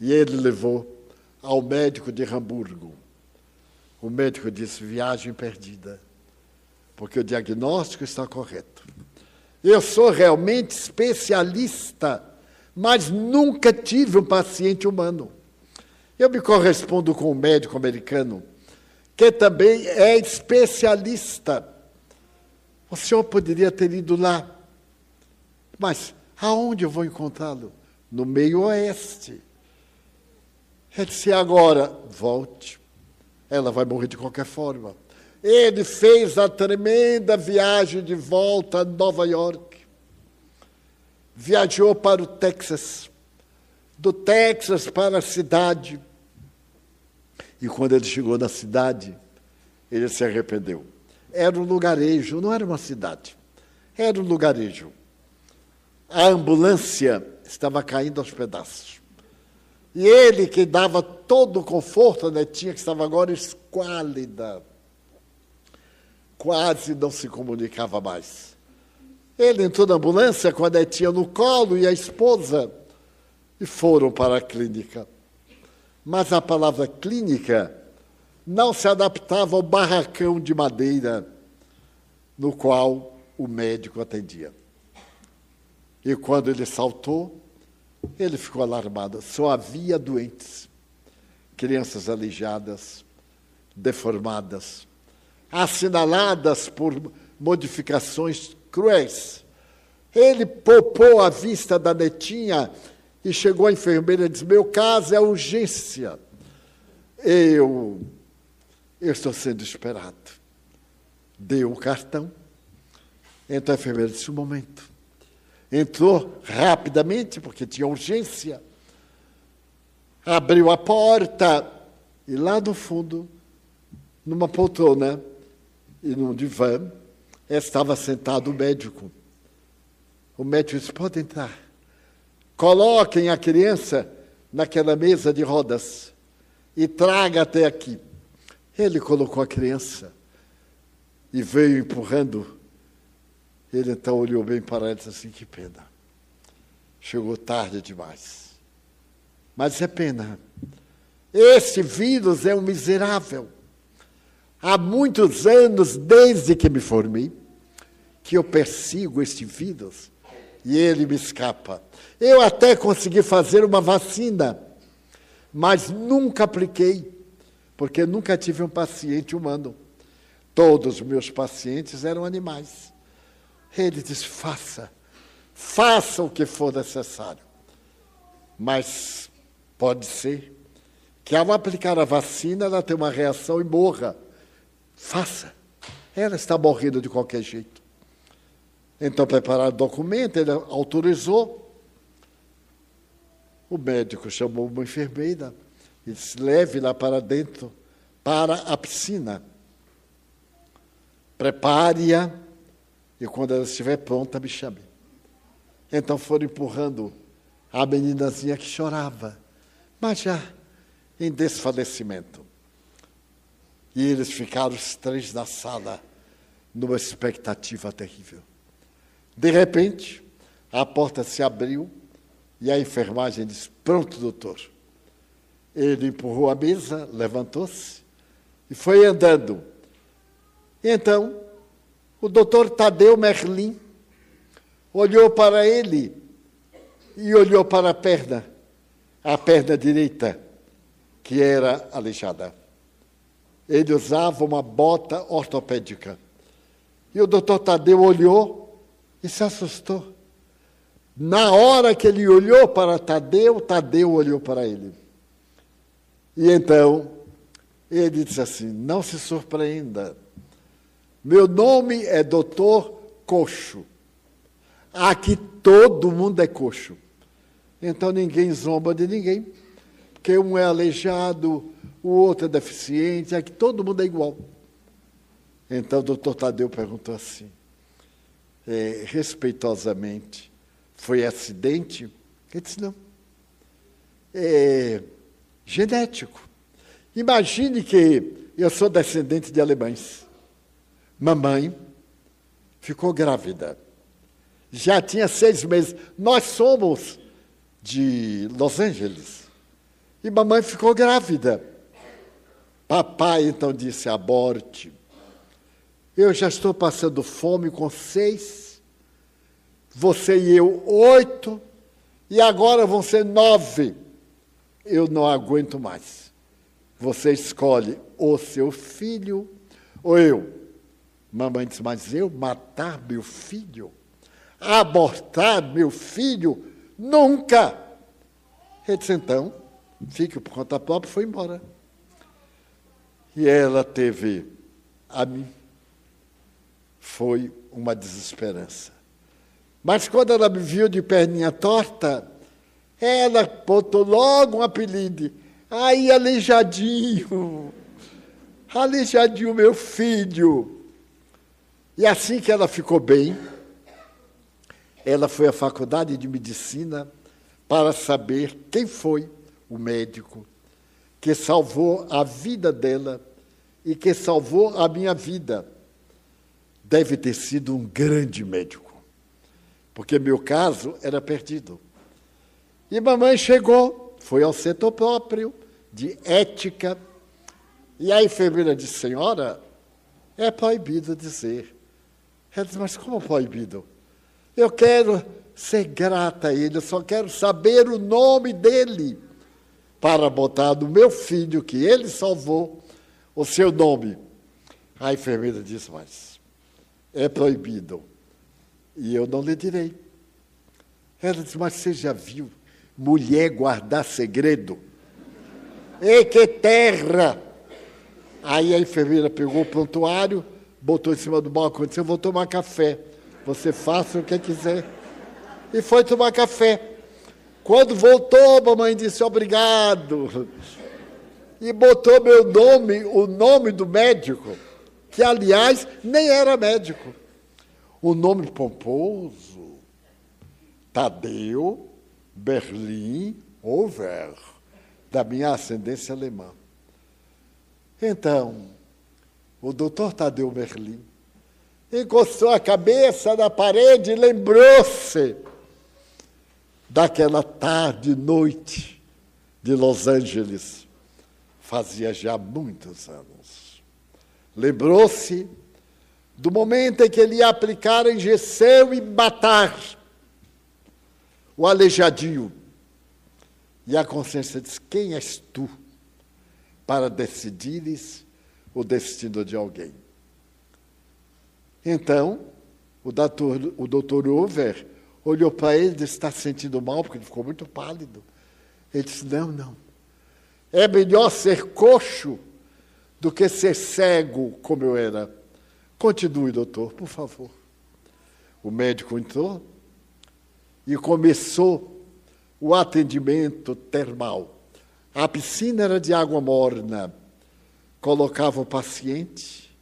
E ele levou ao médico de Hamburgo. O médico disse: viagem perdida. Porque o diagnóstico está correto. Eu sou realmente especialista, mas nunca tive um paciente humano. Eu me correspondo com um médico americano que também é especialista. O senhor poderia ter ido lá, mas aonde eu vou encontrá-lo? No meio oeste. Ele disse: agora, volte. Ela vai morrer de qualquer forma. Ele fez a tremenda viagem de volta a Nova York. Viajou para o Texas do Texas para a cidade. E quando ele chegou na cidade, ele se arrependeu. Era um lugarejo, não era uma cidade. Era um lugarejo. A ambulância estava caindo aos pedaços. E ele, que dava todo o conforto à netinha, que estava agora esquálida, quase não se comunicava mais. Ele entrou na ambulância com a netinha no colo e a esposa e foram para a clínica. Mas a palavra clínica não se adaptava ao barracão de madeira no qual o médico atendia. E quando ele saltou, ele ficou alarmado. Só havia doentes, crianças aleijadas, deformadas, assinaladas por modificações cruéis. Ele poupou a vista da netinha e chegou a enfermeira e disse: Meu caso é urgência. Eu, eu estou sendo esperado. Deu o cartão. Então a enfermeira disse: Um momento. Entrou rapidamente, porque tinha urgência. Abriu a porta e lá no fundo, numa poltrona e num divã, estava sentado o médico. O médico disse: Pode entrar. Coloquem a criança naquela mesa de rodas e traga até aqui. Ele colocou a criança e veio empurrando. Ele então olhou bem para ela e disse assim: Que pena. Chegou tarde demais. Mas é pena. Esse vírus é um miserável. Há muitos anos, desde que me formei, que eu persigo este vírus e ele me escapa. Eu até consegui fazer uma vacina, mas nunca apliquei, porque nunca tive um paciente humano. Todos os meus pacientes eram animais. Ele disse: faça, faça o que for necessário. Mas pode ser que ao aplicar a vacina ela tenha uma reação e morra. Faça. Ela está morrendo de qualquer jeito. Então, prepararam o documento, ele autorizou. O médico chamou uma enfermeira e disse: leve lá para dentro, para a piscina. Prepare-a e quando ela estiver pronta, me chame. Então foram empurrando a meninazinha que chorava, mas já em desfalecimento. E eles ficaram os três na sala, numa expectativa terrível. De repente, a porta se abriu e a enfermagem disse: Pronto, doutor. Ele empurrou a mesa, levantou-se e foi andando. Então, o doutor Tadeu Merlin olhou para ele e olhou para a perna, a perna direita, que era aleijada. Ele usava uma bota ortopédica. E o doutor Tadeu olhou e se assustou. Na hora que ele olhou para Tadeu, Tadeu olhou para ele. E então, ele disse assim: Não se surpreenda, meu nome é Doutor Coxo. Aqui todo mundo é coxo. Então ninguém zomba de ninguém. Porque um é aleijado, o outro é deficiente, aqui todo mundo é igual. Então o doutor Tadeu perguntou assim, é, respeitosamente, foi acidente? Ele disse, não. É genético. Imagine que eu sou descendente de alemães. Mamãe ficou grávida. Já tinha seis meses. Nós somos de Los Angeles. E mamãe ficou grávida. Papai então disse: aborte. Eu já estou passando fome com seis, você e eu, oito, e agora vão ser nove. Eu não aguento mais. Você escolhe o seu filho ou eu. Mamãe disse, mas eu matar meu filho? Abortar meu filho? Nunca! Ele disse, então, fique por conta própria e foi embora. E ela teve a mim. Foi uma desesperança. Mas quando ela me viu de perninha torta, ela botou logo um apelido. Aí, aleijadinho. Aleijadinho, meu filho. E assim que ela ficou bem, ela foi à faculdade de medicina para saber quem foi o médico que salvou a vida dela e que salvou a minha vida. Deve ter sido um grande médico, porque meu caso era perdido. E mamãe chegou, foi ao setor próprio de ética, e a enfermeira disse: Senhora, é proibido dizer. Ela disse: Mas como proibido? Eu quero ser grata a ele, eu só quero saber o nome dele para botar no meu filho, que ele salvou, o seu nome. A enfermeira disse, mas é proibido. E eu não lhe direi. Ela disse, mas você já viu mulher guardar segredo? E que terra! Aí a enfermeira pegou o prontuário, botou em cima do balcão e disse, eu vou tomar café. Você faça o que quiser. E foi tomar café. Quando voltou, a mamãe disse obrigado. E botou meu nome, o nome do médico, que aliás nem era médico. O nome pomposo, Tadeu Berlim Over, da minha ascendência alemã. Então, o doutor Tadeu Berlim encostou a cabeça na parede e lembrou-se daquela tarde, noite de Los Angeles, fazia já muitos anos. Lembrou-se do momento em que ele ia aplicar a injeção e matar o aleijadinho. E a consciência diz: Quem és tu para decidires o destino de alguém? Então, o doutor, o doutor Over olhou para ele e disse: Está sentindo mal, porque ele ficou muito pálido. Ele disse: Não, não. É melhor ser coxo do que ser cego, como eu era. Continue, doutor, por favor. O médico entrou e começou o atendimento termal. A piscina era de água morna. Colocava o paciente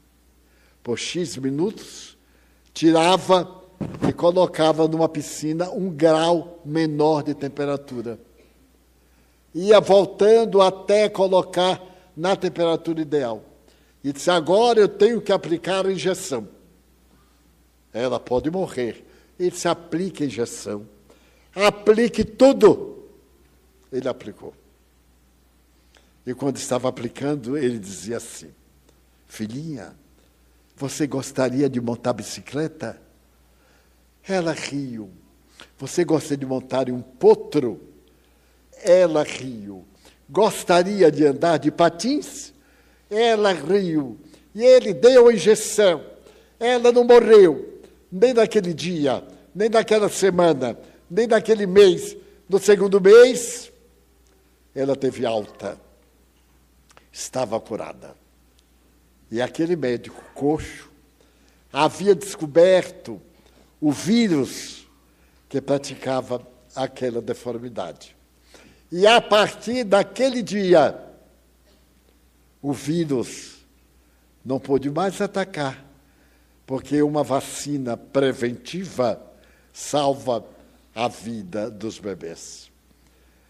por X minutos, tirava e colocava numa piscina um grau menor de temperatura. Ia voltando até colocar na temperatura ideal. E disse: agora eu tenho que aplicar a injeção. Ela pode morrer. Ele disse: aplique a injeção. Aplique tudo. Ele aplicou. E quando estava aplicando, ele dizia assim: Filhinha, você gostaria de montar bicicleta? Ela riu. Você gosta de montar um potro? Ela riu. Gostaria de andar de patins? Ela riu. E ele deu a injeção. Ela não morreu, nem naquele dia, nem naquela semana, nem naquele mês. No segundo mês, ela teve alta. Estava curada. E aquele médico coxo havia descoberto o vírus que praticava aquela deformidade. E a partir daquele dia, o vírus não pôde mais atacar, porque uma vacina preventiva salva a vida dos bebês.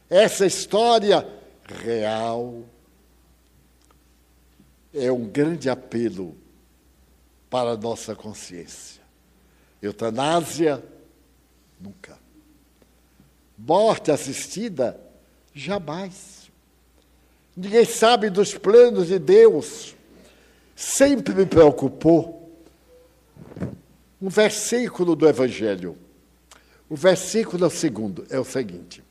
Essa história real é um grande apelo para a nossa consciência. Eutanásia, nunca. Morte assistida, jamais. Ninguém sabe dos planos de Deus. Sempre me preocupou um versículo do Evangelho. O versículo segundo é o seguinte: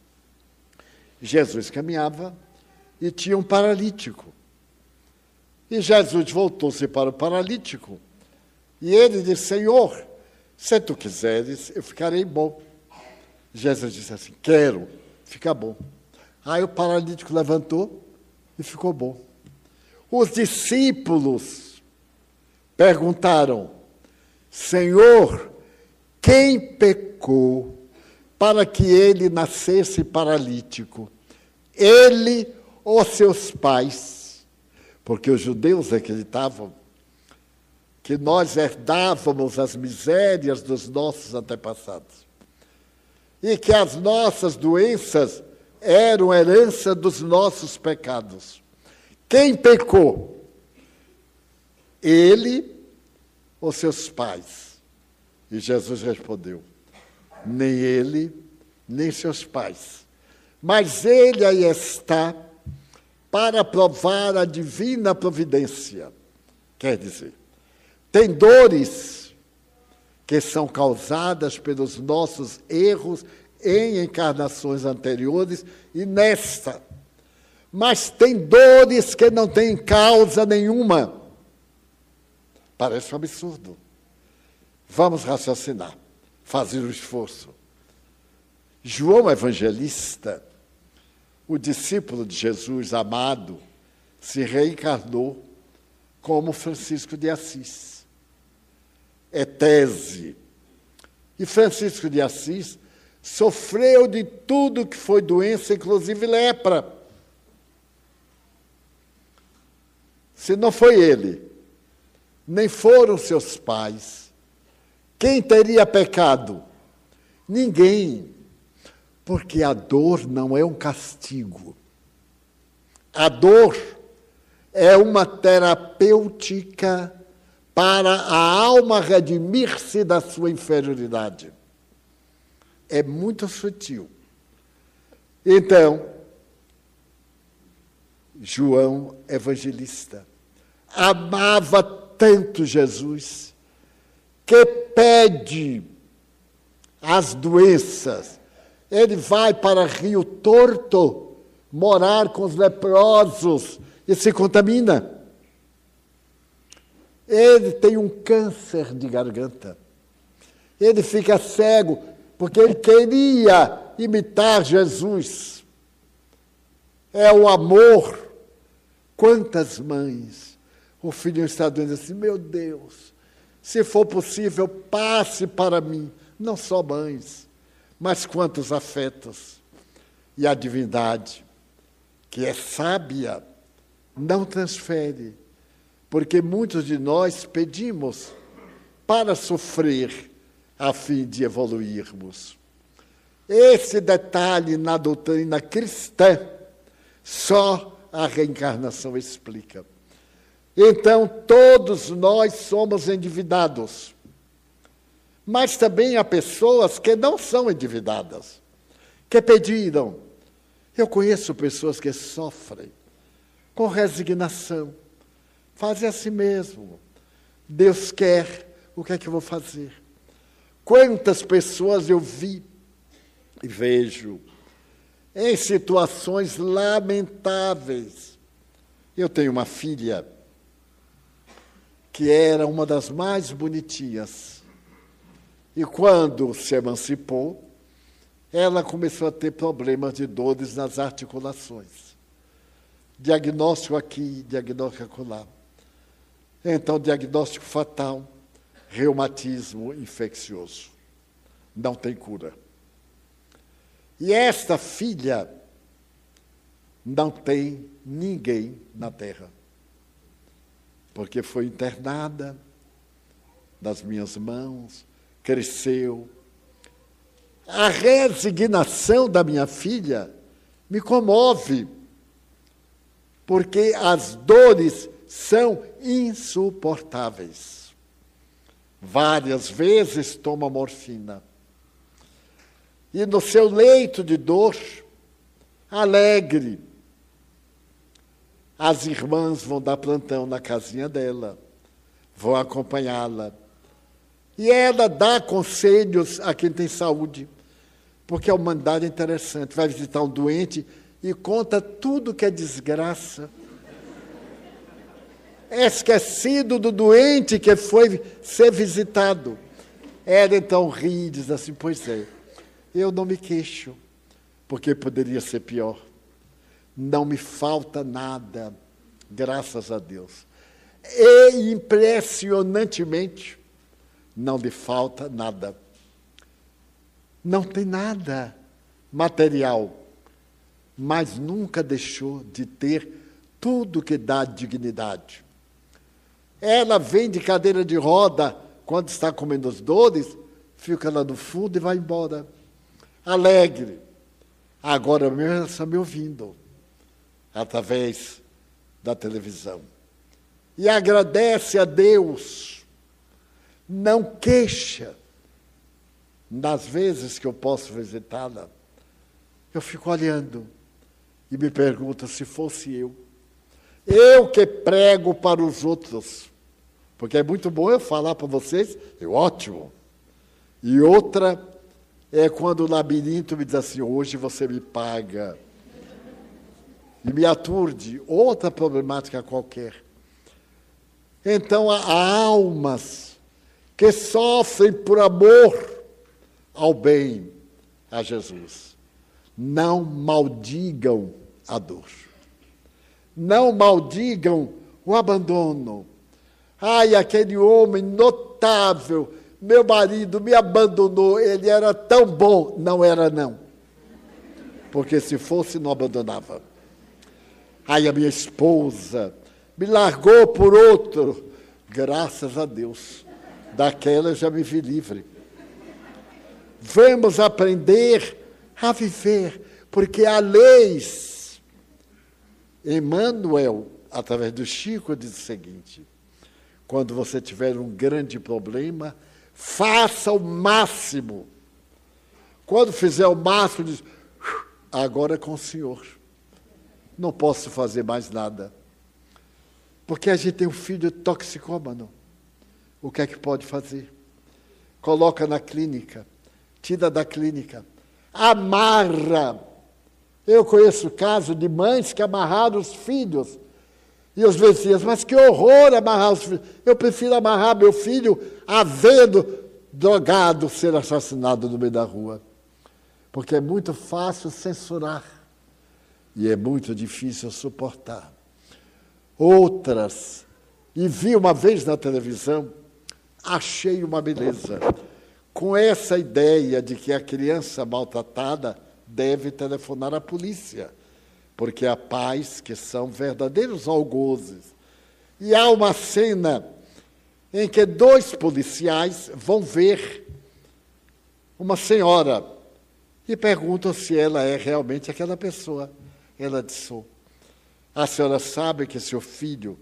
Jesus caminhava e tinha um paralítico. E Jesus voltou-se para o paralítico e ele disse: Senhor, se tu quiseres, eu ficarei bom. Jesus disse assim: Quero, fica bom. Aí o paralítico levantou e ficou bom. Os discípulos perguntaram: Senhor, quem pecou para que ele nascesse paralítico? Ele ou seus pais? Porque os judeus acreditavam que nós herdávamos as misérias dos nossos antepassados e que as nossas doenças eram herança dos nossos pecados. Quem pecou? Ele ou seus pais? E Jesus respondeu: nem ele, nem seus pais. Mas ele aí está para provar a divina providência. Quer dizer, tem dores que são causadas pelos nossos erros em encarnações anteriores e nesta. Mas tem dores que não têm causa nenhuma. Parece um absurdo. Vamos raciocinar, fazer o esforço. João Evangelista, o discípulo de Jesus amado, se reencarnou como Francisco de Assis é tese. E Francisco de Assis sofreu de tudo que foi doença, inclusive lepra. Se não foi ele, nem foram seus pais, quem teria pecado? Ninguém. Porque a dor não é um castigo. A dor é uma terapêutica para a alma redimir-se da sua inferioridade. É muito sutil. Então, João Evangelista amava tanto Jesus que pede as doenças. Ele vai para Rio Torto morar com os leprosos e se contamina. Ele tem um câncer de garganta. Ele fica cego porque ele queria imitar Jesus. É o amor. Quantas mães o filho está doendo assim, meu Deus, se for possível, passe para mim. Não só mães, mas quantos afetos. E a divindade, que é sábia, não transfere porque muitos de nós pedimos para sofrer a fim de evoluirmos. Esse detalhe na doutrina cristã só a reencarnação explica. Então, todos nós somos endividados. Mas também há pessoas que não são endividadas, que pediram. Eu conheço pessoas que sofrem com resignação, Faze a si mesmo. Deus quer, o que é que eu vou fazer? Quantas pessoas eu vi e vejo em situações lamentáveis. Eu tenho uma filha que era uma das mais bonitinhas. E quando se emancipou, ela começou a ter problemas de dores nas articulações. Diagnóstico aqui, diagnóstico acolá. Então, diagnóstico fatal: reumatismo infeccioso. Não tem cura. E esta filha não tem ninguém na terra, porque foi internada nas minhas mãos, cresceu. A resignação da minha filha me comove, porque as dores são insuportáveis. Várias vezes toma morfina. E no seu leito de dor, alegre, as irmãs vão dar plantão na casinha dela, vão acompanhá-la. E ela dá conselhos a quem tem saúde, porque a humanidade é interessante. Vai visitar um doente e conta tudo que é desgraça esquecido do doente que foi ser visitado. Ela então ri e diz assim: Pois é, eu não me queixo, porque poderia ser pior. Não me falta nada, graças a Deus. E impressionantemente, não lhe falta nada. Não tem nada material, mas nunca deixou de ter tudo que dá dignidade. Ela vem de cadeira de roda quando está comendo as dores, fica lá no fundo e vai embora. Alegre. Agora mesmo ela está me ouvindo, através da televisão. E agradece a Deus. Não queixa. Nas vezes que eu posso visitá-la, eu fico olhando e me pergunto se fosse eu. Eu que prego para os outros, porque é muito bom eu falar para vocês, é ótimo. E outra é quando o labirinto me diz assim: hoje você me paga. E me aturde, outra problemática qualquer. Então há almas que sofrem por amor ao bem, a Jesus. Não maldigam a dor. Não maldigam o abandono, Ai, aquele homem notável, meu marido me abandonou, ele era tão bom. Não era, não. Porque se fosse, não abandonava. Ai, a minha esposa me largou por outro. Graças a Deus. Daquela já me vi livre. Vamos aprender a viver, porque há leis. Emmanuel, através do Chico, diz o seguinte: quando você tiver um grande problema, faça o máximo. Quando fizer o máximo, diz: agora é com o Senhor. Não posso fazer mais nada. Porque a gente tem um filho toxicômano. O que é que pode fazer? Coloca na clínica, tira da clínica, amarra. Eu conheço casos de mães que amarraram os filhos e os Messias, mas que horror amarrar os filhos. Eu prefiro amarrar meu filho a vendo drogado ser assassinado no meio da rua. Porque é muito fácil censurar e é muito difícil suportar. Outras, e vi uma vez na televisão, achei uma beleza. Com essa ideia de que a criança maltratada deve telefonar à polícia porque há pais que são verdadeiros algozes. E há uma cena em que dois policiais vão ver uma senhora e perguntam se ela é realmente aquela pessoa. Ela disse. A senhora sabe que seu filho,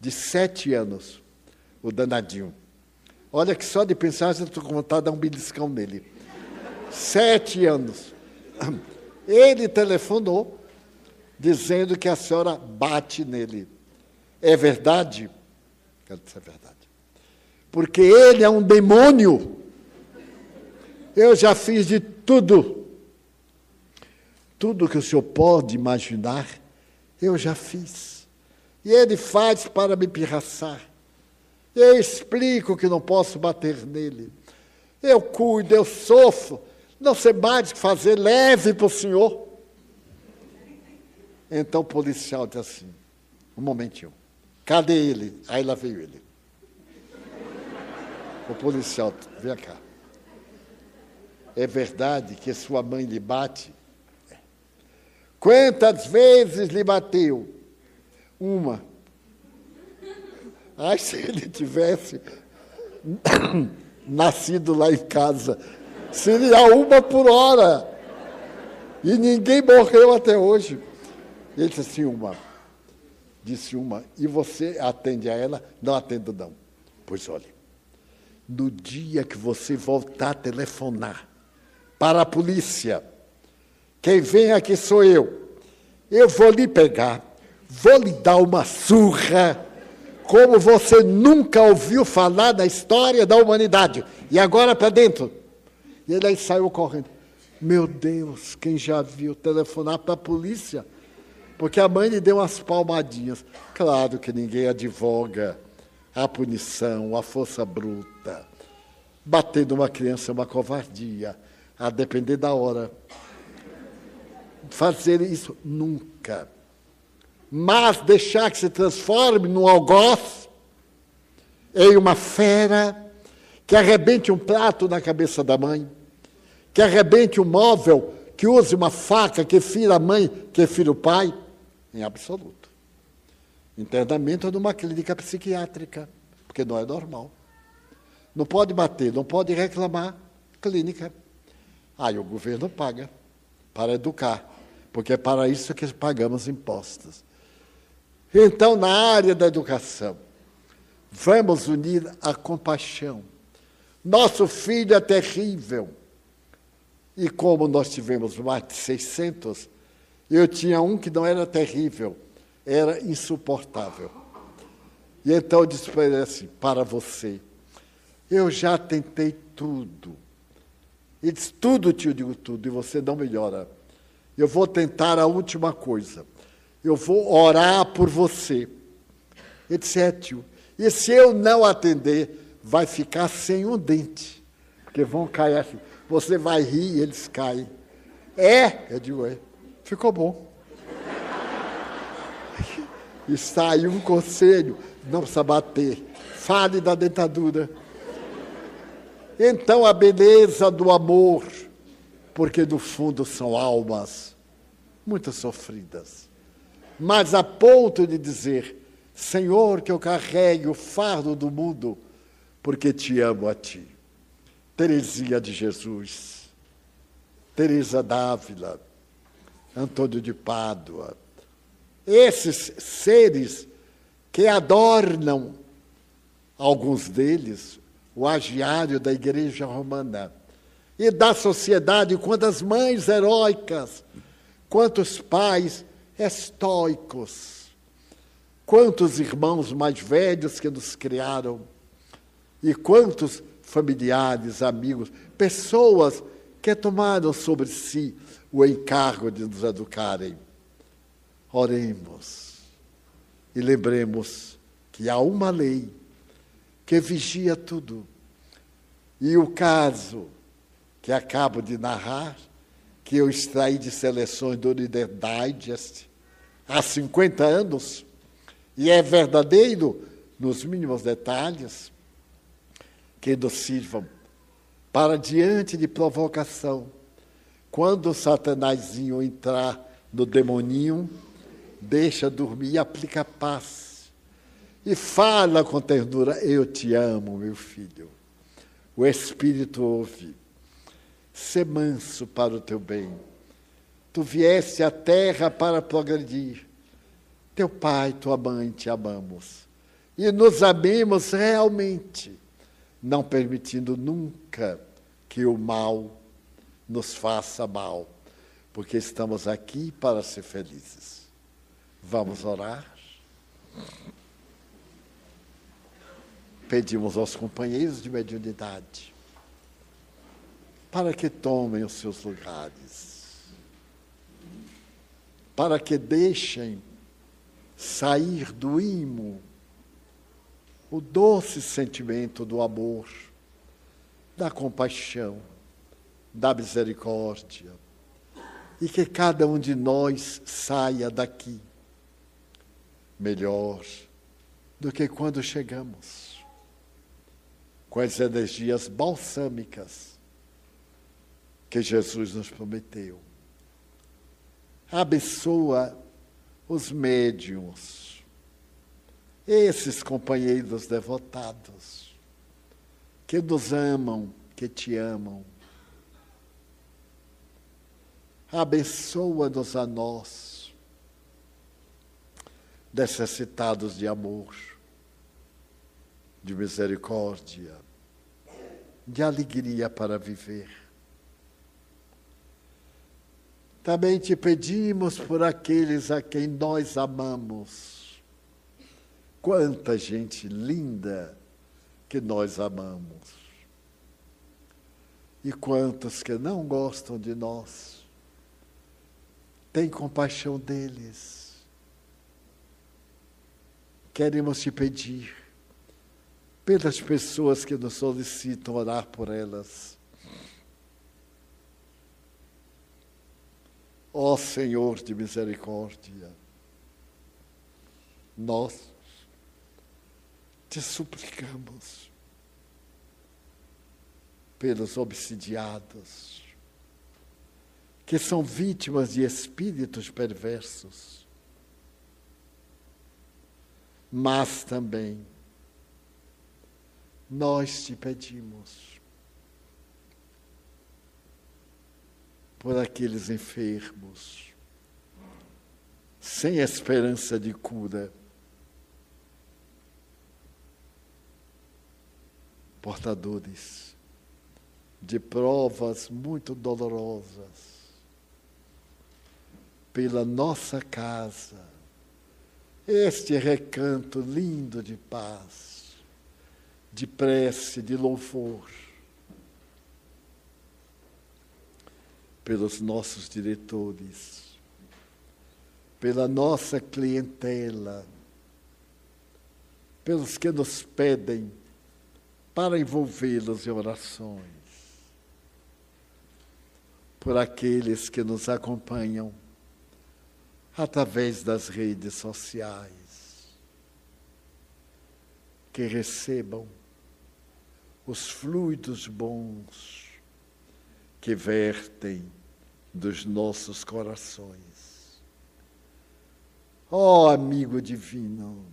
de sete anos, o danadinho, olha que só de pensar já estou com vontade de dar um beliscão nele. Sete anos. Ele telefonou dizendo que a senhora bate nele. É verdade? Quero dizer é verdade. Porque ele é um demônio. Eu já fiz de tudo. Tudo que o senhor pode imaginar, eu já fiz. E ele faz para me pirraçar. Eu explico que não posso bater nele. Eu cuido, eu sofro. Não sei mais o que fazer, leve para o senhor. Então o policial disse assim: um momentinho, cadê ele? Aí lá veio ele. O policial, vem cá. É verdade que sua mãe lhe bate? Quantas vezes lhe bateu? Uma. Ai, se ele tivesse nascido lá em casa, seria uma por hora. E ninguém morreu até hoje. Ele disse assim, uma. Disse uma, e você atende a ela? Não atendo, não. Pois olhe, no dia que você voltar a telefonar para a polícia, quem vem aqui sou eu. Eu vou lhe pegar, vou lhe dar uma surra, como você nunca ouviu falar na história da humanidade. E agora para dentro. E ele aí saiu correndo. Meu Deus, quem já viu telefonar para a polícia? Porque a mãe lhe deu umas palmadinhas. Claro que ninguém advoga a punição, a força bruta. Bater numa criança é uma covardia, a depender da hora. Fazer isso nunca. Mas deixar que se transforme num algoz, em uma fera, que arrebente um prato na cabeça da mãe, que arrebente um móvel, que use uma faca, que fira a mãe, que fira o pai, em absoluto. Internamento numa clínica psiquiátrica, porque não é normal. Não pode bater, não pode reclamar, clínica. Aí o governo paga para educar, porque é para isso que pagamos impostos. Então, na área da educação, vamos unir a compaixão. Nosso filho é terrível e como nós tivemos mais de 600, eu tinha um que não era terrível, era insuportável. E então eu disse para ele assim: para você, eu já tentei tudo. Ele disse: tudo, tio, digo tudo, e você não melhora. Eu vou tentar a última coisa. Eu vou orar por você. Tio. E se eu não atender, vai ficar sem um dente. Porque vão cair assim. Você vai rir e eles caem. É? Eu digo, é. Ficou bom. E saiu um conselho, não precisa bater. Fale da dentadura. Então a beleza do amor, porque no fundo são almas muito sofridas, mas a ponto de dizer: Senhor, que eu carregue o fardo do mundo, porque te amo a ti. Teresinha de Jesus, Teresa Dávila, Antônio de Pádua, esses seres que adornam, alguns deles, o agiário da Igreja Romana. E da sociedade, quantas mães heróicas, quantos pais estoicos, quantos irmãos mais velhos que nos criaram e quantos familiares, amigos, pessoas que tomaram sobre si o encargo de nos educarem. Oremos e lembremos que há uma lei que vigia tudo. E o caso que acabo de narrar, que eu extraí de seleções do Reader Digest há 50 anos, e é verdadeiro nos mínimos detalhes, que nos sirvam para diante de provocação. Quando o satanazinho entrar no demoninho, deixa dormir e aplica paz. E fala com ternura: Eu te amo, meu filho. O Espírito ouve. Sê manso para o teu bem. Tu vieste à terra para progredir. Teu pai, tua mãe te amamos. E nos amemos realmente não permitindo nunca que o mal nos faça mal, porque estamos aqui para ser felizes. Vamos orar? Pedimos aos companheiros de mediunidade para que tomem os seus lugares, para que deixem sair do imo o doce sentimento do amor, da compaixão, da misericórdia, e que cada um de nós saia daqui melhor do que quando chegamos, com as energias balsâmicas que Jesus nos prometeu. Abençoa os médiums, esses companheiros devotados, que nos amam, que te amam. Abençoa-nos a nós, necessitados de amor, de misericórdia, de alegria para viver. Também te pedimos por aqueles a quem nós amamos. Quanta gente linda que nós amamos. E quantos que não gostam de nós. Tem compaixão deles. Queremos te pedir pelas pessoas que nos solicitam orar por elas. Ó oh, Senhor de misericórdia, nós te suplicamos pelos obsidiados, que são vítimas de espíritos perversos, mas também nós te pedimos por aqueles enfermos, sem esperança de cura, portadores de provas muito dolorosas, pela nossa casa, este recanto lindo de paz de prece, de louvor, pelos nossos diretores, pela nossa clientela, pelos que nos pedem para envolvê-los em orações, por aqueles que nos acompanham através das redes sociais, que recebam os fluidos bons que vertem dos nossos corações. Ó oh, amigo divino,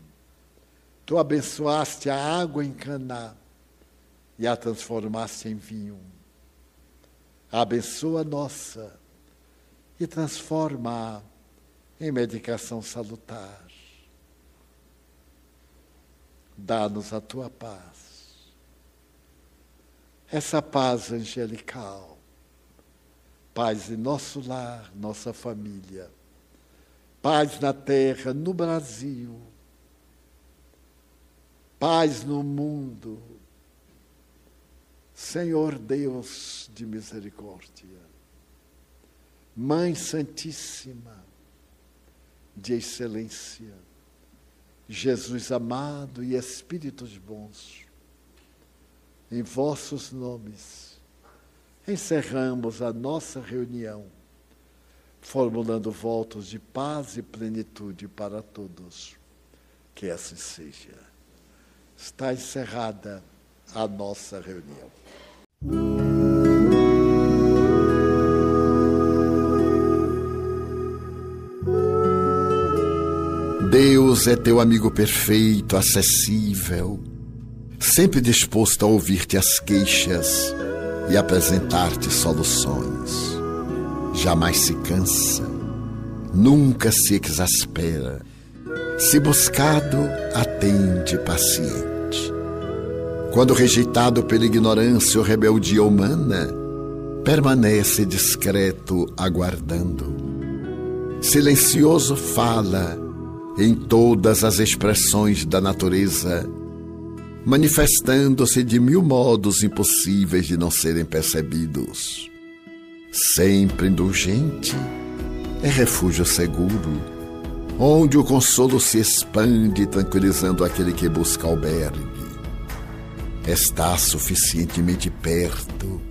tu abençoaste a água em Caná e a transformaste em vinho. Abençoa nossa e transforma em medicação salutar. Dá-nos a tua paz essa paz angelical, paz em nosso lar, nossa família, paz na terra, no Brasil, paz no mundo. Senhor Deus de misericórdia, Mãe Santíssima de excelência, Jesus amado e Espíritos bons, em vossos nomes, encerramos a nossa reunião, formulando votos de paz e plenitude para todos. Que assim seja. Está encerrada a nossa reunião. Deus é teu amigo perfeito, acessível sempre disposto a ouvir-te as queixas e apresentar-te soluções. Jamais se cansa, nunca se exaspera. Se buscado, atende paciente. Quando rejeitado pela ignorância ou rebeldia humana, permanece discreto, aguardando. Silencioso fala em todas as expressões da natureza manifestando-se de mil modos impossíveis de não serem percebidos. Sempre indulgente, é refúgio seguro, onde o consolo se expande, tranquilizando aquele que busca albergue. Está suficientemente perto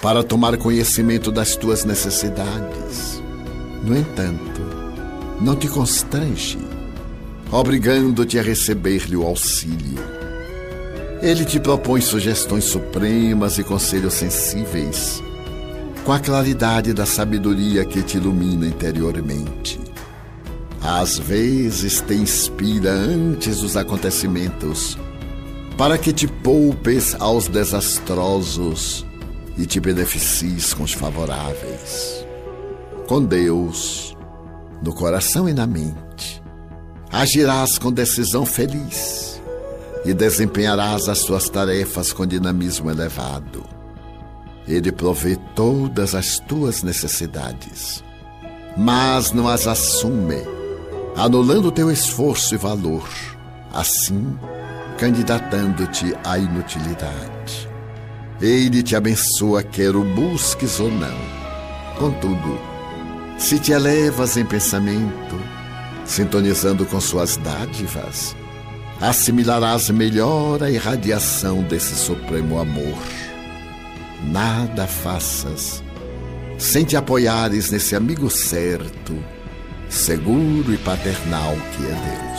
para tomar conhecimento das tuas necessidades. No entanto, não te constrange, obrigando-te a receber-lhe o auxílio ele te propõe sugestões supremas e conselhos sensíveis, com a claridade da sabedoria que te ilumina interiormente. Às vezes te inspira antes dos acontecimentos, para que te poupes aos desastrosos e te beneficies com os favoráveis. Com Deus, no coração e na mente, agirás com decisão feliz e desempenharás as tuas tarefas com dinamismo elevado. Ele provê todas as tuas necessidades, mas não as assume, anulando teu esforço e valor, assim candidatando-te à inutilidade. Ele te abençoa, quer o busques ou não. Contudo, se te elevas em pensamento, sintonizando com suas dádivas, assimilarás melhor a irradiação desse supremo amor nada faças sem te apoiares nesse amigo certo, seguro e paternal que é Deus.